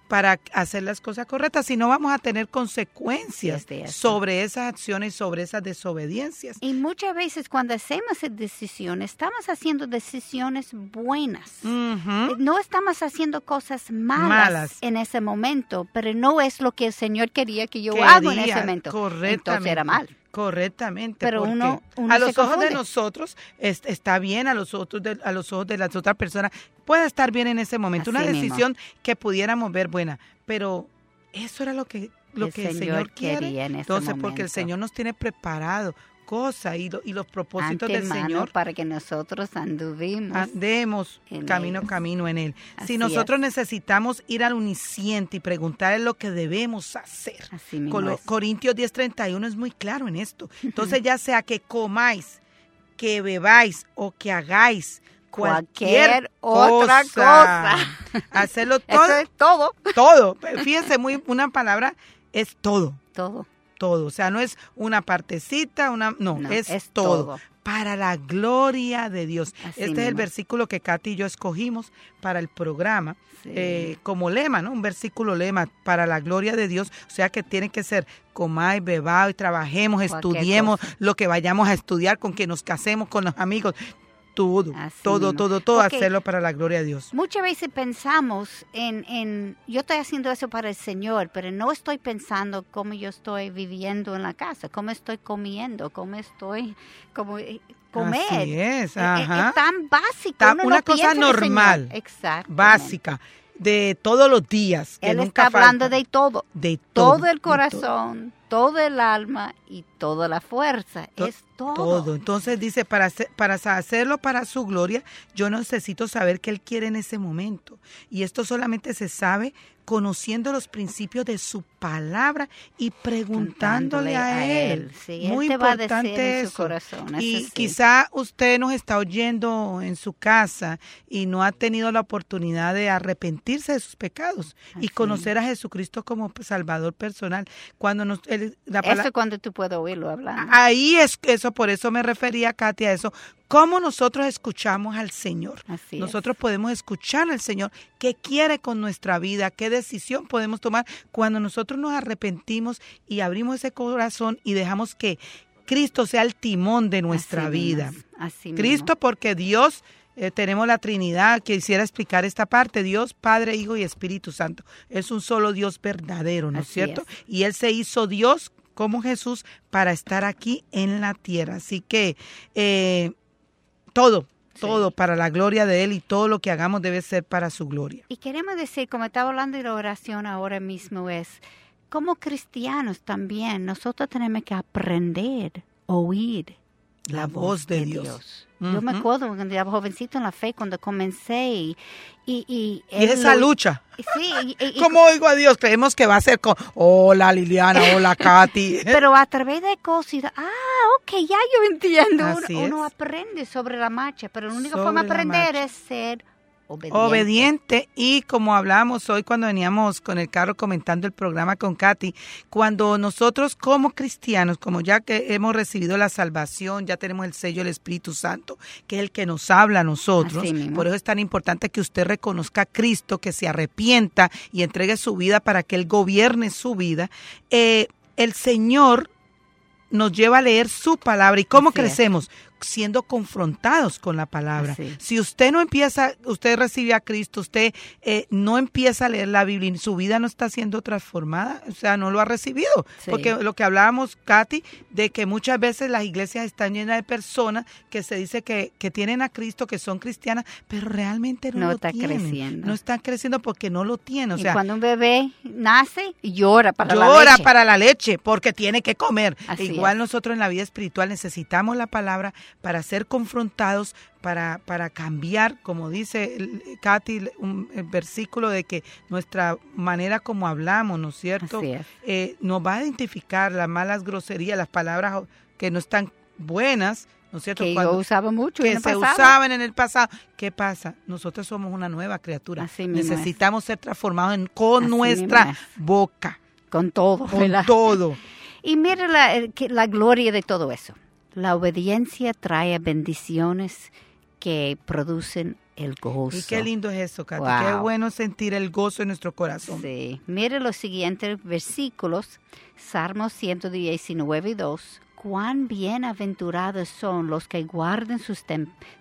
Para hacer las cosas correctas, si no vamos a tener consecuencias sobre esas acciones, sobre esas desobediencias. Y muchas veces cuando hacemos decisiones, estamos haciendo decisiones buenas. Ujú. No estamos haciendo cosas malas, Malas. en ese momento, pero no es lo que el Señor quería que yo haga en ese momento. Correctamente. Entonces era mal. Correctamente. Pero uno- uno a los ojos de nosotros es- está bien, a los, otros de, a los ojos de las otras personas puede estar bien en ese momento. Así Una mismo. decisión que pudiéramos ver buena, pero eso era lo que, lo El que el Señor quiere. quería en ese Entonces, porque el. Señor nos tiene preparado cosas y, lo- y los propósitos del Señor para que nosotros anduvimos. andemos camino ellos. camino en él. Así si nosotros necesitamos ir al uniciente y preguntarle lo que debemos hacer, Así mismo es. Corintios 10:31 es muy claro en esto. Entonces ya sea que comáis, que bebáis o que hagáis cualquier, Cualquier otra cosa. Hacerlo Eso todo, es todo. todo. Fíjense, muy una palabra es todo, Todo. todo. O sea, no es una partecita, una no, No, es, es todo. todo. Para la gloria de Dios. Así este es el versículo que Katy y yo escogimos para el programa Sí. eh, como lema, ¿no? Un versículo lema para la gloria de Dios. O sea que tiene que ser comáis, bebáis, trabajemos, Cualquier estudiemos cosa. lo que vayamos a estudiar, con que nos casemos con los amigos. Todo, Así todo, mismo. todo, todo, hacerlo para la gloria de Dios. Muchas veces pensamos en, en, yo estoy haciendo eso para el Señor, pero no estoy pensando cómo yo estoy viviendo en la casa, cómo estoy comiendo, cómo estoy, cómo eh, comer. Así es, Eh, eh, ajá. Es tan básico. No una cosa normal, Exacto. Básica, de todos los días. Que Él nunca está hablando falta. de todo. de todo, Todo, el corazón, todo el alma y toda la fuerza. To- es todo. todo. Entonces dice, para, hacer- para hacerlo para su gloria, yo necesito saber qué Él quiere en ese momento. Y esto solamente se sabe conociendo los principios de su palabra y preguntándole a, Él. Sí, él Muy te va a decir importante en su eso. corazón. eso Y sí. quizá usted nos está oyendo en su casa y no ha tenido la oportunidad de arrepentirse de sus pecados y conocer a Jesucristo como Salvador personal. Cuando nos, él- la Eso palabra, cuando tú puedes oírlo hablando. Ahí es eso, por eso me refería, Katy, a eso, cómo nosotros escuchamos al Señor. Así es. nosotros podemos escuchar al Señor, qué quiere con nuestra vida, qué decisión podemos tomar cuando nosotros nos arrepentimos y abrimos ese corazón y dejamos que Cristo sea el timón de nuestra Así vida. mismo, así mismo. Cristo porque Dios, eh, tenemos la Trinidad, quisiera explicar esta parte, Dios, Padre, Hijo y Espíritu Santo. Es un solo Dios verdadero, ¿no es Así cierto? es. Y Él se hizo Dios como Jesús para estar aquí en la tierra. Así que eh, todo, todo para la gloria de Él y todo lo que hagamos debe ser para su gloria. Y queremos decir, como estaba hablando de la oración ahora mismo, es como cristianos también, nosotros tenemos que aprender oír La voz de Dios. Yo me acuerdo cuando era jovencito en la fe, cuando comencé y... Y, y, Y él esa lo- lucha. Sí, y- ¿Cómo oigo a Dios? Creemos que va a ser con, hola Liliana, hola Katy. pero a través de cosas, ah, ok, ya yo entiendo. Uno, aprende sobre la marcha, pero la única Sobre forma de aprender es ser obediente. obediente y como hablamos hoy cuando veníamos con el carro comentando el programa con Katy, cuando nosotros como cristianos, como ya que hemos recibido la salvación, ya tenemos el sello del Espíritu Santo, que es el que nos habla a nosotros, por eso es tan importante que usted reconozca a Cristo, que se arrepienta y entregue su vida para que Él gobierne su vida. Eh, el Señor nos lleva a leer su palabra. ¿Y cómo Así es. Siendo confrontados con la palabra. Así. Si usted no empieza, usted recibe a Cristo, usted eh, no empieza a leer la Biblia y su vida no está siendo transformada, o sea, no lo ha recibido. Sí. Porque lo que hablábamos, Katy, de que muchas veces las iglesias están llenas de personas que se dice que, que tienen a Cristo, que son cristianas, pero realmente no, No lo está tienen. creciendo. No están creciendo porque no lo tienen. O y sea, cuando un bebé nace, llora para la llora leche. para la leche porque tiene que comer. Así Igual es. nosotros en la vida espiritual necesitamos la palabra para ser confrontados, para, para cambiar, como dice Katy, un, el versículo de que nuestra manera como hablamos, ¿no es cierto? Así es. Eh, nos va a identificar las malas groserías, las palabras que no están buenas, ¿no es cierto? Que Cuando- yo usaba mucho que en el se pasado. usaban en el pasado. ¿Qué pasa? Nosotros somos una nueva criatura. Así es. Necesitamos ser transformados en- con Así nuestra boca, Con todo, con ¿verdad? todo. Y mira la, la gloria de todo eso. La obediencia trae bendiciones que producen el gozo. Y qué lindo es eso, Katy. Wow. Qué bueno sentir el gozo en nuestro corazón. Sí. Mire los siguientes versículos. Salmos 119 y 2. Cuán bienaventurados son los que guardan sus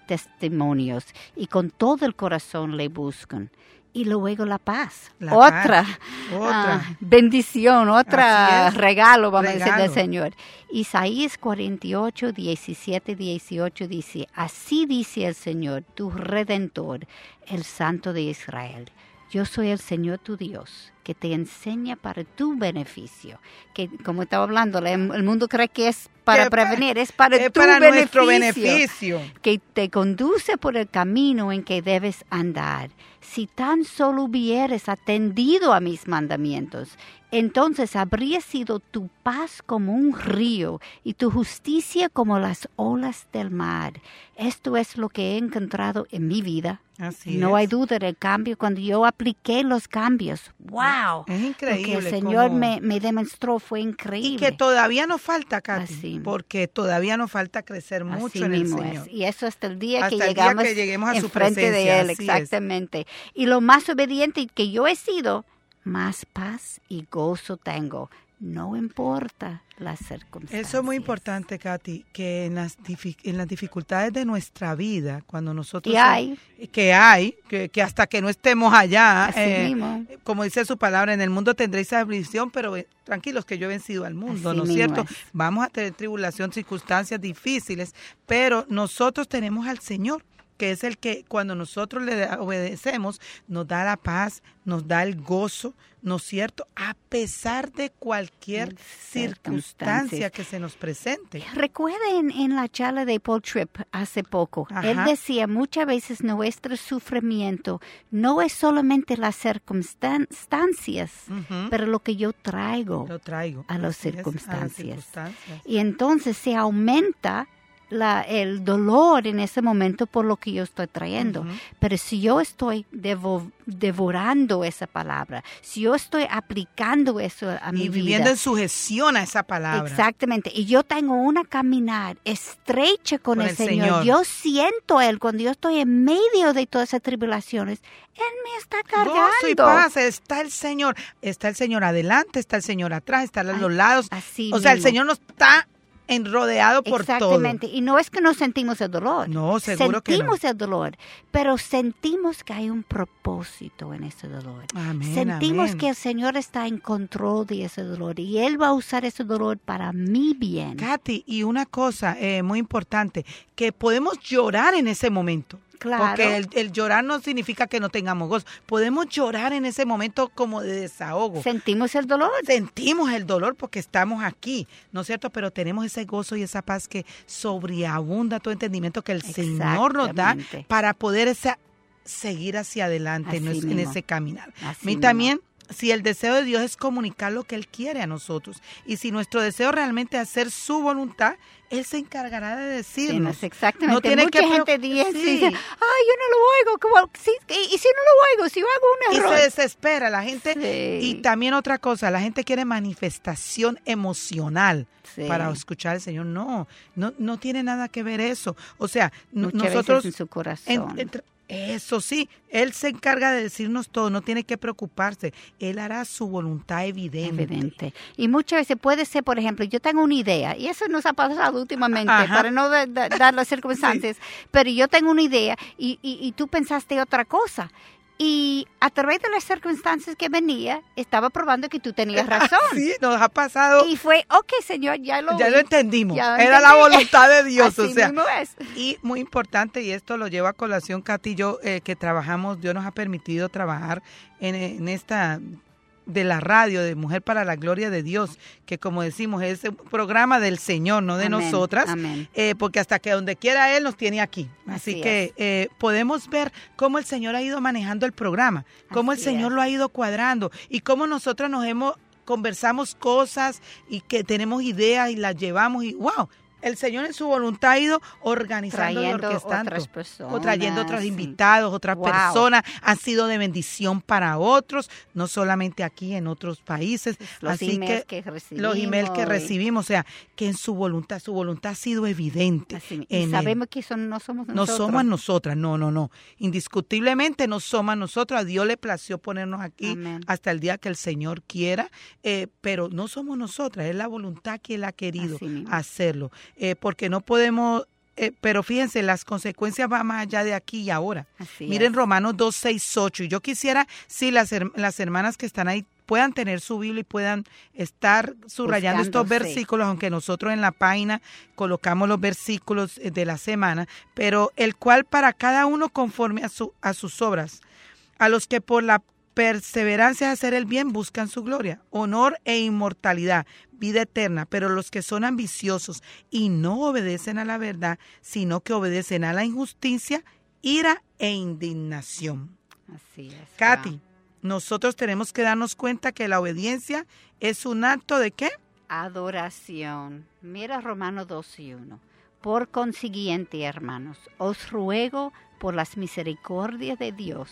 testimonios y con todo el corazón le buscan. Y luego la paz. La otra, paz, otra. ah, bendición, otra regalo, vamos a decir, del Señor. Isaías 48, 17, 18 dice, así dice el Señor, tu redentor, el Santo de Israel. Yo soy el Señor tu Dios, que te enseña para tu beneficio. Que, como estaba hablando, la- el mundo cree que es para Que prevenir, es para es tu para nuestro beneficio beneficio. que te conduce por el camino en que debes andar. Si tan solo hubieras atendido a mis mandamientos, entonces habría sido tu paz como un río y tu justicia como las olas del mar. Esto es lo que he encontrado en mi vida. Así no es. hay duda del cambio cuando yo apliqué los cambios. ¡Wow! Es Lo increíble. que el Señor cómo- me, me demostró fue Y increíble. que todavía nos falta, Katy, Así. porque todavía nos falta crecer mucho Así en el Señor. es. Y eso hasta el día que Hasta el día llegamos, que lleguemos a su enfrente de Él, así es. exactamente. Y lo más obediente que yo he sido, más paz y gozo tengo. No importa las circunstancias. Eso es muy importante, Katy, que en las, difi- en las dificultades de nuestra vida, cuando nosotros... Y hay. Que hay, que, que hasta que no estemos allá, eh, como dice su palabra, en el mundo tendréis aflicción, pero eh, tranquilos que yo he vencido al mundo, Así ¿no es cierto? es. Vamos a tener tribulación, circunstancias difíciles, pero nosotros tenemos al Señor que es el que cuando nosotros le obedecemos nos da la paz, nos da el gozo, ¿no es cierto? A pesar de cualquier circunstancia que se nos presente. Recuerden en la charla de Paul Tripp hace poco, él decía muchas veces nuestro sufrimiento no es solamente las circunstancias, Ujú. pero lo que yo traigo. Lo traigo. a las a circunstancias. Y entonces se aumenta la, el dolor en ese momento por lo que yo estoy trayendo. Pero si yo estoy devorando esa palabra, si yo estoy aplicando eso a mi vida. Y viviendo en sujeción a esa palabra. Exactamente. Y yo tengo una caminar estrecha con, el, Señor. Yo siento a Él cuando yo estoy en medio de todas esas tribulaciones. Él me está cargando. Gozo y paz, está el Señor. Está el Señor adelante, está el Señor atrás, está a los lados. Así o sea, el Señor nos está enrodeado por Exactamente. Y no es que no sentimos el dolor. No, seguro sentimos que el dolor, pero sentimos que hay un propósito en ese dolor. Amén, sentimos que el Señor está en control de ese dolor y Él va a usar ese dolor para mi bien. Katy, y una cosa eh, muy importante, que podemos llorar en ese momento. Porque el, llorar no significa que no tengamos gozo. Podemos llorar en ese momento como de desahogo. Sentimos el dolor. Sentimos el dolor porque estamos aquí, ¿no es cierto? Pero tenemos ese gozo y esa paz que sobreabunda todo entendimiento que el Señor nos da para poder seguir hacia adelante en, ese caminar. a mí también si el deseo de Dios es comunicar lo que Él quiere a nosotros y si nuestro deseo realmente es hacer su voluntad, Él se encargará de decirnos. exactamente. No tiene Mucha que gente dice, ay, yo no lo oigo, como, y, si no lo oigo, si yo hago un error. Y se desespera la gente. Y también otra cosa, la gente quiere manifestación emocional para escuchar al Señor. No, no, no tiene nada que ver eso. O sea, nosotros... en su corazón. Eso sí, Él se encarga de decirnos todo, no tiene que preocuparse. Él hará su voluntad evidente. Evidente. Y muchas veces puede ser, por ejemplo, yo tengo una idea, y eso nos ha pasado últimamente, para no dar las circunstancias, pero yo tengo una idea y, y, y tú pensaste otra cosa. Y a través de las circunstancias que venía, estaba probando que tú tenías razón. Sí, nos ha pasado. Y fue, ok, Señor, ya lo Ya lo entendimos. Era la voluntad de Dios, o sea. Y muy importante, y esto lo lleva a colación, Katy yo, eh, que trabajamos, Dios nos ha permitido trabajar en, en esta de la radio de Mujer para la Gloria de Dios, que como decimos es un programa del Señor, no de nosotras, eh, porque hasta que donde quiera Él nos tiene aquí. Así, que eh, podemos ver cómo el Señor ha ido manejando el programa, cómo el Señor lo ha ido cuadrando y cómo nosotras nos hemos conversamos cosas y que tenemos ideas y las llevamos y wow, el Señor en su voluntad ha ido organizando y orquestando. Otras personas, o trayendo otros invitados, otras personas. Han sido de bendición para otros, no solamente aquí, en otros países. Los Así que, que recibimos. Los emails que recibimos. O sea, que en su voluntad, su voluntad ha sido evidente. y sabemos que eso no somos nosotros. No somos nosotras, no, no, no. Indiscutiblemente no somos nosotros. A Dios le plació ponernos aquí hasta el día que el Señor quiera, eh, pero no somos nosotras. Es la voluntad que Él ha querido hacerlo. Eh, porque no podemos eh, pero fíjense, las consecuencias van más allá de aquí y ahora. Miren Romanos 2, 6, 8. Y yo quisiera, si las, las hermanas que están ahí puedan tener su Biblia y puedan estar subrayando estos versículos, aunque nosotros en la página colocamos los versículos de la semana, pero el cual para cada uno conforme a, su, a sus obras, a los que por la perseverancia de hacer el bien buscan su gloria, honor e inmortalidad, vida eterna, pero los que son ambiciosos y no obedecen a la verdad, sino que obedecen a la injusticia, ira e indignación. Así es. Katy, nosotros tenemos que darnos cuenta que la obediencia es un acto de qué? Adoración. Mira Romanos 2 y 1. Por consiguiente, hermanos, os ruego por las misericordias de Dios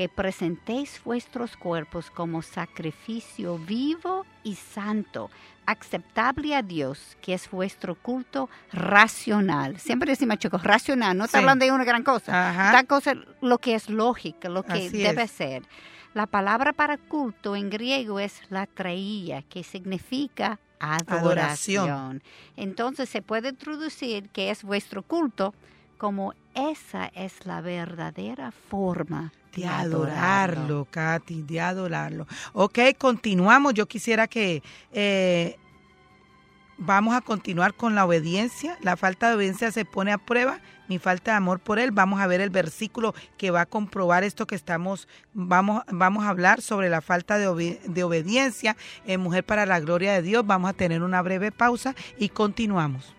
que presentéis vuestros cuerpos como sacrificio vivo y santo, aceptable a Dios, que es vuestro culto racional. Siempre decimos, chicos, racional, no está hablando de una gran cosa. Está cosa lo que es lógica, lo que debe ser. La palabra para culto en griego es la traía, que significa adoración. Entonces se puede introducir que es vuestro culto como esa es la verdadera forma de adorarlo, Katy, de adorarlo. Ok, continuamos. Yo quisiera que eh, vamos a continuar con la obediencia. La falta de obediencia se pone a prueba. Mi falta de amor por él. Vamos a ver el versículo que va a comprobar esto que estamos. Vamos, vamos a hablar sobre la falta de, de obediencia en Mujer para la Gloria de Dios. Vamos a tener una breve pausa y continuamos.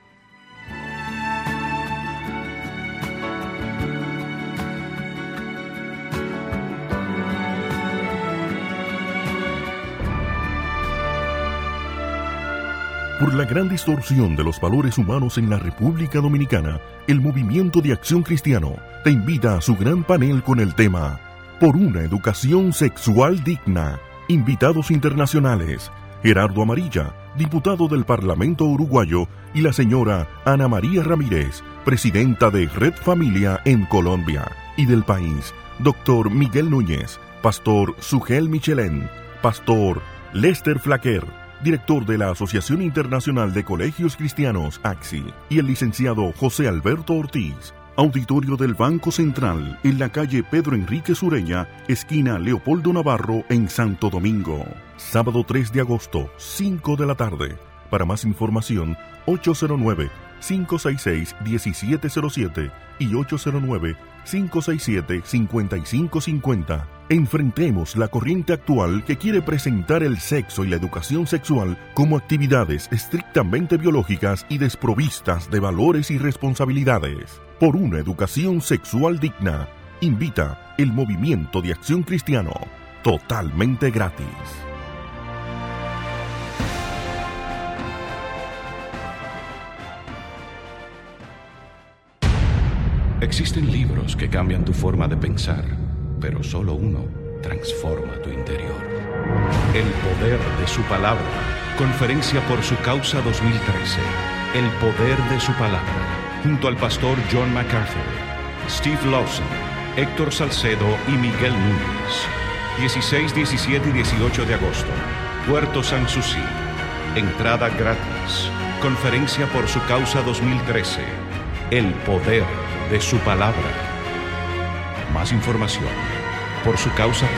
Por la gran distorsión de los valores humanos en la República Dominicana, el Movimiento de Acción Cristiano te invita a su gran panel con el tema Por una educación sexual digna. Invitados internacionales, Gerardo Amarilla, diputado del Parlamento Uruguayo, y la señora Ana María Ramírez, presidenta de Red Familia en Colombia, y del país, doctor Miguel Núñez, pastor Sugel Michelén, pastor Lester Flaquer, director de la Asociación Internacional de Colegios Cristianos, AXI, y el licenciado José Alberto Ortiz. Auditorio del Banco Central, en la calle Pedro Enrique Sureña, esquina Leopoldo Navarro, en Santo Domingo. Sábado 3 de agosto, 5 de la tarde. Para más información, 809-566-1707 y 809-567-5550. Enfrentemos la corriente actual que quiere presentar el sexo y la educación sexual como actividades estrictamente biológicas y desprovistas de valores y responsabilidades. Por una educación sexual digna, invita el Movimiento de Acción Cristiano, totalmente gratis. Existen libros que cambian tu forma de pensar, pero solo uno transforma tu interior. El poder de su palabra. Conferencia por su causa 2013. El poder de su palabra. Junto al pastor John MacArthur, Steve Lawson, Héctor Salcedo y Miguel Núñez. 16, 17 y 18 de agosto. Puerto Sanssouci. Entrada gratis. Conferencia por su causa 2013. El poder de su palabra. Más información por su causa.org.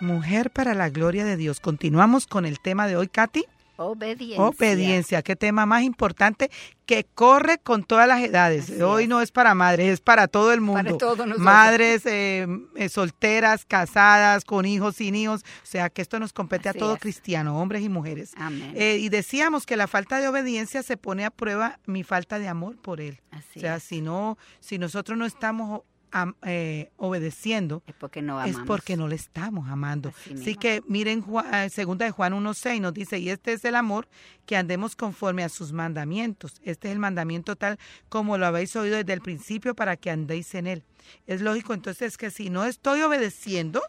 Mujer para la gloria de Dios. Continuamos con el tema de hoy, Katy. Obediencia. Obediencia, qué tema más importante que corre con todas las edades. Así Hoy es. no es para madres, es para todo el mundo. todos nosotros. Madres eh, eh, solteras, casadas, con hijos, sin hijos. O sea, que esto nos compete Así a todo es. cristiano, hombres y mujeres. Amén. Eh, y decíamos que la falta de obediencia se pone a prueba mi falta de amor por él. Así o sea, es. si no, si nosotros no estamos am- eh, obedeciendo, Es porque no es porque no le estamos amando. Así que miren, Juan- eh, segunda de Juan 1.6 nos dice, y este es el amor, que andemos conforme a sus mandamientos. Este es el mandamiento tal como lo habéis oído desde el principio para que andéis en él. Es lógico entonces que si no estoy obedeciendo,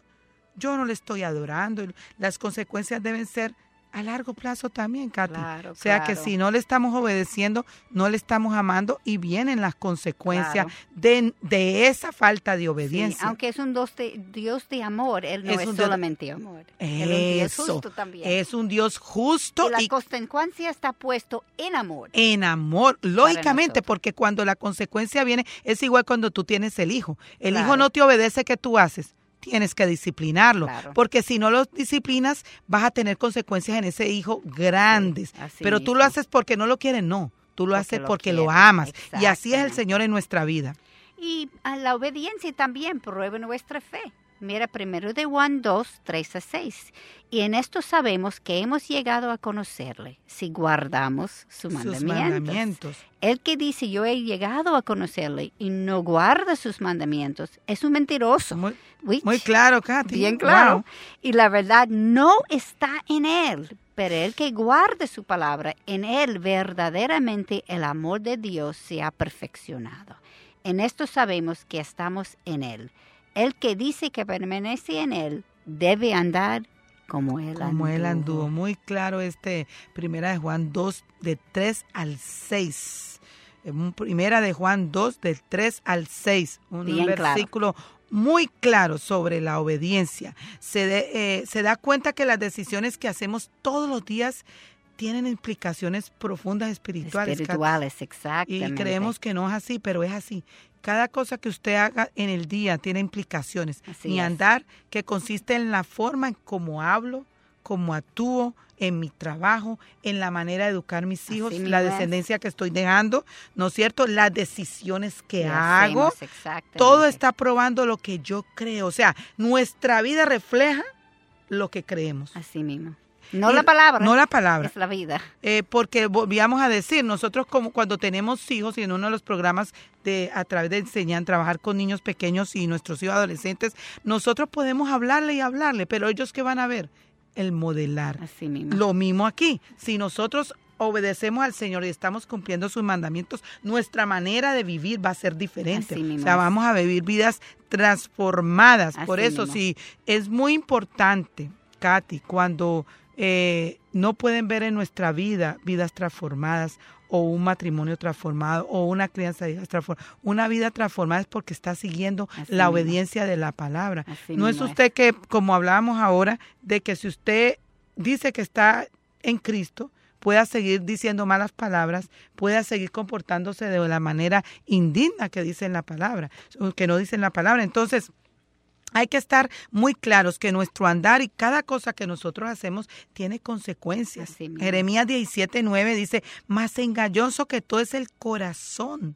yo no le estoy adorando. Las consecuencias deben ser a largo plazo también, Katy. Claro, o sea que si no le estamos obedeciendo, no le estamos amando y vienen las consecuencias Claro. de, de esa falta de Sí, obediencia. aunque es un Dios de, Dios de amor, Él no Es solamente amor. Él es un Dios justo también. es un Dios justo y la y consecuencia está puesto en amor. en amor, lógicamente, porque cuando la consecuencia viene, es igual cuando tú tienes el hijo. El hijo no te obedece, ¿qué tú haces? Tienes que disciplinarlo, Claro. porque si no lo disciplinas, vas a tener consecuencias en ese hijo grandes. Pero tú lo haces porque no lo quieres, no. Tú lo Porque haces lo porque lo amas. Y así es el. Señor en nuestra vida. Y a la obediencia también prueba nuestra fe. Mira primero de Juan 2, 3 a 6. Y en esto sabemos que hemos llegado a conocerle si guardamos sus Sus mandamientos. mandamientos. El que dice yo he llegado a conocerle y no guarda sus mandamientos es un mentiroso. Muy, Uy, muy claro, Katy. Bien claro. Wow. Y la verdad no está en él, pero el que guarde su palabra, en él verdaderamente el amor de Dios se ha perfeccionado. En esto sabemos que estamos en él. El que dice que permanece en él debe andar como él como él anduvo. anduvo. Muy claro este Primera de Juan 2, de 3 al 6. En Primera de Juan 2, del 3 al 6. Un Bien claro. versículo muy claro sobre la obediencia. Se, de- eh, se da cuenta que las decisiones que hacemos todos los días tienen implicaciones profundas espirituales. Espirituales, exactamente. Y creemos que no es así, pero es así. Cada cosa que usted haga en el día tiene implicaciones. Así Mi es. andar, que consiste en la forma en cómo hablo, cómo actúo, en mi trabajo, en la manera de educar a mis hijos, la es. descendencia que estoy dejando, ¿no es cierto? Las decisiones que ¿Qué hago. Todo está probando lo que yo creo. O sea, nuestra vida refleja lo que creemos. Así mismo. No Y- la palabra. No la palabra. Es la vida. Eh, porque volvíamos a decir, nosotros como cuando tenemos hijos y en uno de los programas de a través de enseñar trabajar con niños pequeños y nuestros hijos adolescentes, nosotros podemos hablarle y hablarle, pero ellos qué van a ver? El modelar. Así mismo. Lo mismo aquí. Si nosotros obedecemos al Señor y estamos cumpliendo sus mandamientos, nuestra manera de vivir va a ser diferente. Así O sea, vamos a vivir vidas transformadas. Por eso, mismo. sí, es muy importante, Katy, cuando eh, no pueden ver en nuestra vida vidas transformadas o un matrimonio transformado o una crianza transformada. Una vida transformada es porque está siguiendo Así la mismo. obediencia de la palabra. Así no es usted que, como hablábamos ahora, de que si usted dice que está en Cristo, pueda seguir diciendo malas palabras, pueda seguir comportándose de la manera indigna que dice en la palabra, que no dice en la palabra. Entonces, hay que estar muy claros que nuestro andar y cada cosa que nosotros hacemos tiene consecuencias. Jeremías 17, 9 dice, más engañoso que todo es el corazón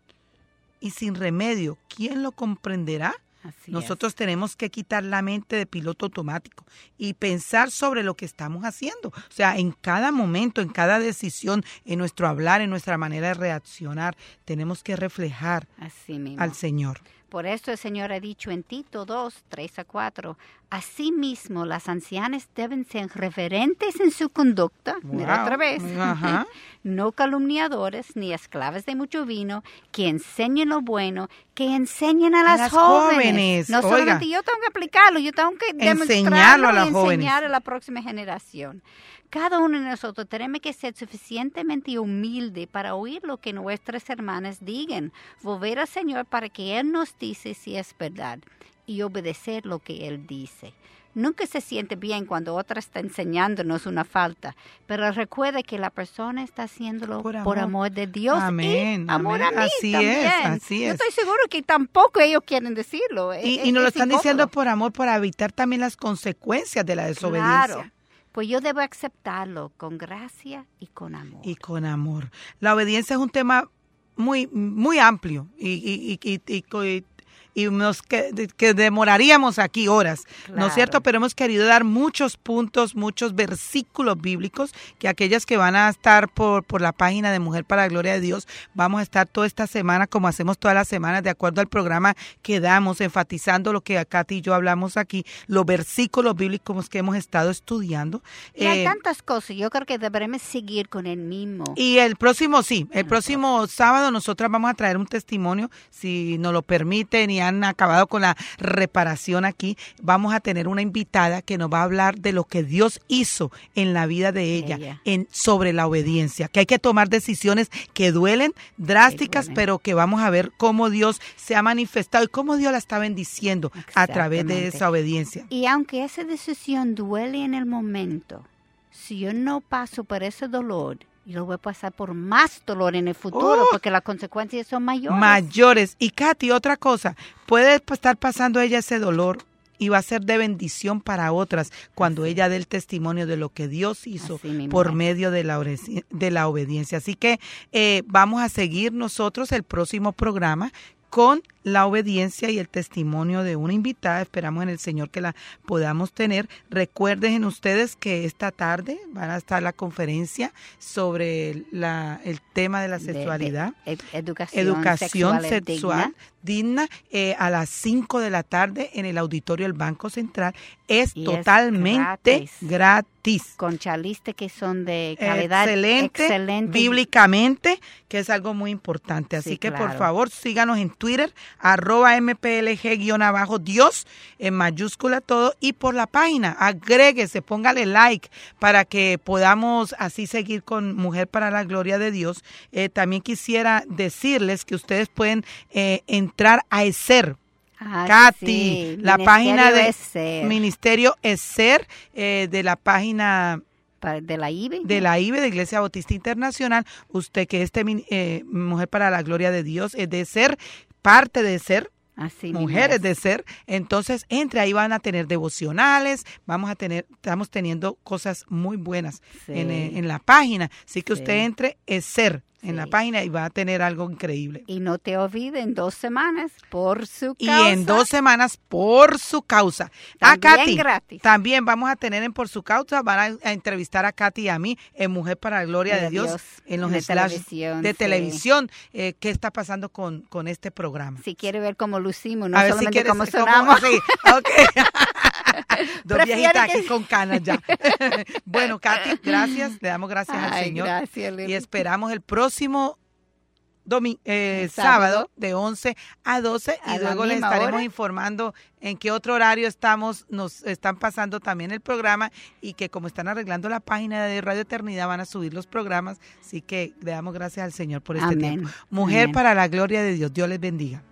y sin remedio, ¿quién lo comprenderá? Así Nosotros tenemos que quitar la mente de piloto automático y pensar sobre lo que estamos haciendo. O sea, en cada momento, en cada decisión, en nuestro hablar, en nuestra manera de reaccionar, tenemos que reflejar es. Así mismo. al Señor. Por esto el Señor ha dicho en Tito 2, 3 a 4, Asimismo, las ancianas deben ser reverentes en su conducta, mira otra vez, no calumniadores ni esclavas de mucho vino, que enseñen lo bueno, que enseñen a las, las jóvenes. jóvenes, No oiga. solamente yo tengo que aplicarlo, yo tengo que Enseñarlo demostrarlo a las y jóvenes. enseñar a la próxima generación. Cada uno de nosotros tenemos que ser suficientemente humilde para oír lo que nuestras hermanas digan, volver al Señor para que Él nos dice si es verdad y obedecer lo que Él dice. Nunca se siente bien cuando otra está enseñándonos una falta, pero recuerde que la persona está haciéndolo Por por amor. de Dios Amén, y amor amén. a mí Así también. es, así Yo es. estoy seguro que tampoco ellos quieren decirlo. Y, Es- y nos lo es están incómodo. diciendo por amor, para evitar también las consecuencias de la desobediencia. Claro. Pues yo debo aceptarlo con gracia y con amor. y con amor. La obediencia es un tema muy muy amplio y, y, y, y- y nos que, que demoraríamos aquí horas, ¿no es cierto? Pero hemos querido dar muchos puntos, muchos versículos bíblicos que aquellas que van a estar por, por la página de Mujer para la Gloria de Dios, vamos a estar toda esta semana, como hacemos todas las semanas, de acuerdo al programa que damos, enfatizando lo que Katy y yo hablamos aquí, los versículos bíblicos que hemos estado estudiando. Y hay Eh, tantas cosas. Yo creo que deberemos seguir con el mismo. y el próximo, sí, el próximo sábado nosotras vamos a traer un testimonio, si nos lo permiten y han acabado con la reparación aquí, vamos a tener una invitada que nos va a hablar de lo que Dios hizo en la vida de ella, Ella. en sobre la obediencia, que hay que tomar decisiones que duelen, drásticas, duelen. pero que vamos a ver cómo Dios se ha manifestado y cómo Dios la está bendiciendo a través de esa obediencia. Y aunque esa decisión duele en el momento, si yo no paso por ese dolor, yo voy a pasar por más dolor en el futuro Oh. porque las consecuencias son mayores. mayores. Y Katy, otra cosa, puede estar pasando ella ese dolor y va a ser de bendición para otras cuando ella dé el testimonio de lo que Dios hizo por medio de la, de la obediencia. Así que eh, vamos a seguir nosotros el próximo programa con la obediencia y el testimonio de una invitada. Esperamos en el Señor que la podamos tener. Recuerden ustedes que esta tarde van a estar la conferencia sobre la, el tema de la De- de sexualidad ed- educación, educación sexual, sexual, digna, eh, a las 5 de la tarde en el auditorio del Banco Central. Es Y es totalmente gratis. gratis. con chalistas que son de calidad Excelente, excelente. bíblicamente, que es algo muy importante. Así Sí, que por favor síganos en Twitter, arroba mplg-abajo Dios, en mayúscula todo, y por la página, agréguese, póngale like para que podamos así seguir con Mujer para la Gloria de Dios. Eh, también quisiera decirles que ustedes pueden eh, entrar a ESER, Ah, Katy, sí, la Ministerio página de ESER, Ministerio ESER, eh, de la página de la IBE. de la IBE, de Iglesia Bautista Internacional, usted que este eh, Mujer para la Gloria de Dios es de ser parte de ser Así mujeres es. de ser, entonces entre ahí van a tener devocionales, vamos a tener, estamos teniendo cosas muy buenas Sí. en, eh, en la página, así que Sí. usted entre es ser, en la página y va a tener algo increíble. Y no te olvides, en dos semanas, por su causa. Y en dos semanas por su causa. a También Katy, gratis. también vamos a tener en por su causa, van a, a entrevistar a Katy y a mí en Mujer para la Gloria de, De Dios, Dios, en los de slash televisión, de sí. televisión. eh, ¿Qué está pasando con, con este programa? Si quiere ver cómo lucimos, no a ver si solamente quieres cómo cómo- sonamos. sí, ok. Dos viejitas que- con canas ya. bueno, Katy, gracias. Le damos gracias al Señor. gracias, Y esperamos el próximo domi- eh, sábado. sábado. de 11 a 12 A y luego les estaremos hora. informando en qué otro horario estamos, nos están pasando también el programa y que como están arreglando la página de Radio Eternidad van a subir los programas, así que le damos gracias al Señor por este Amén. tiempo. Mujer Amén. para la gloria de Dios, Dios les bendiga.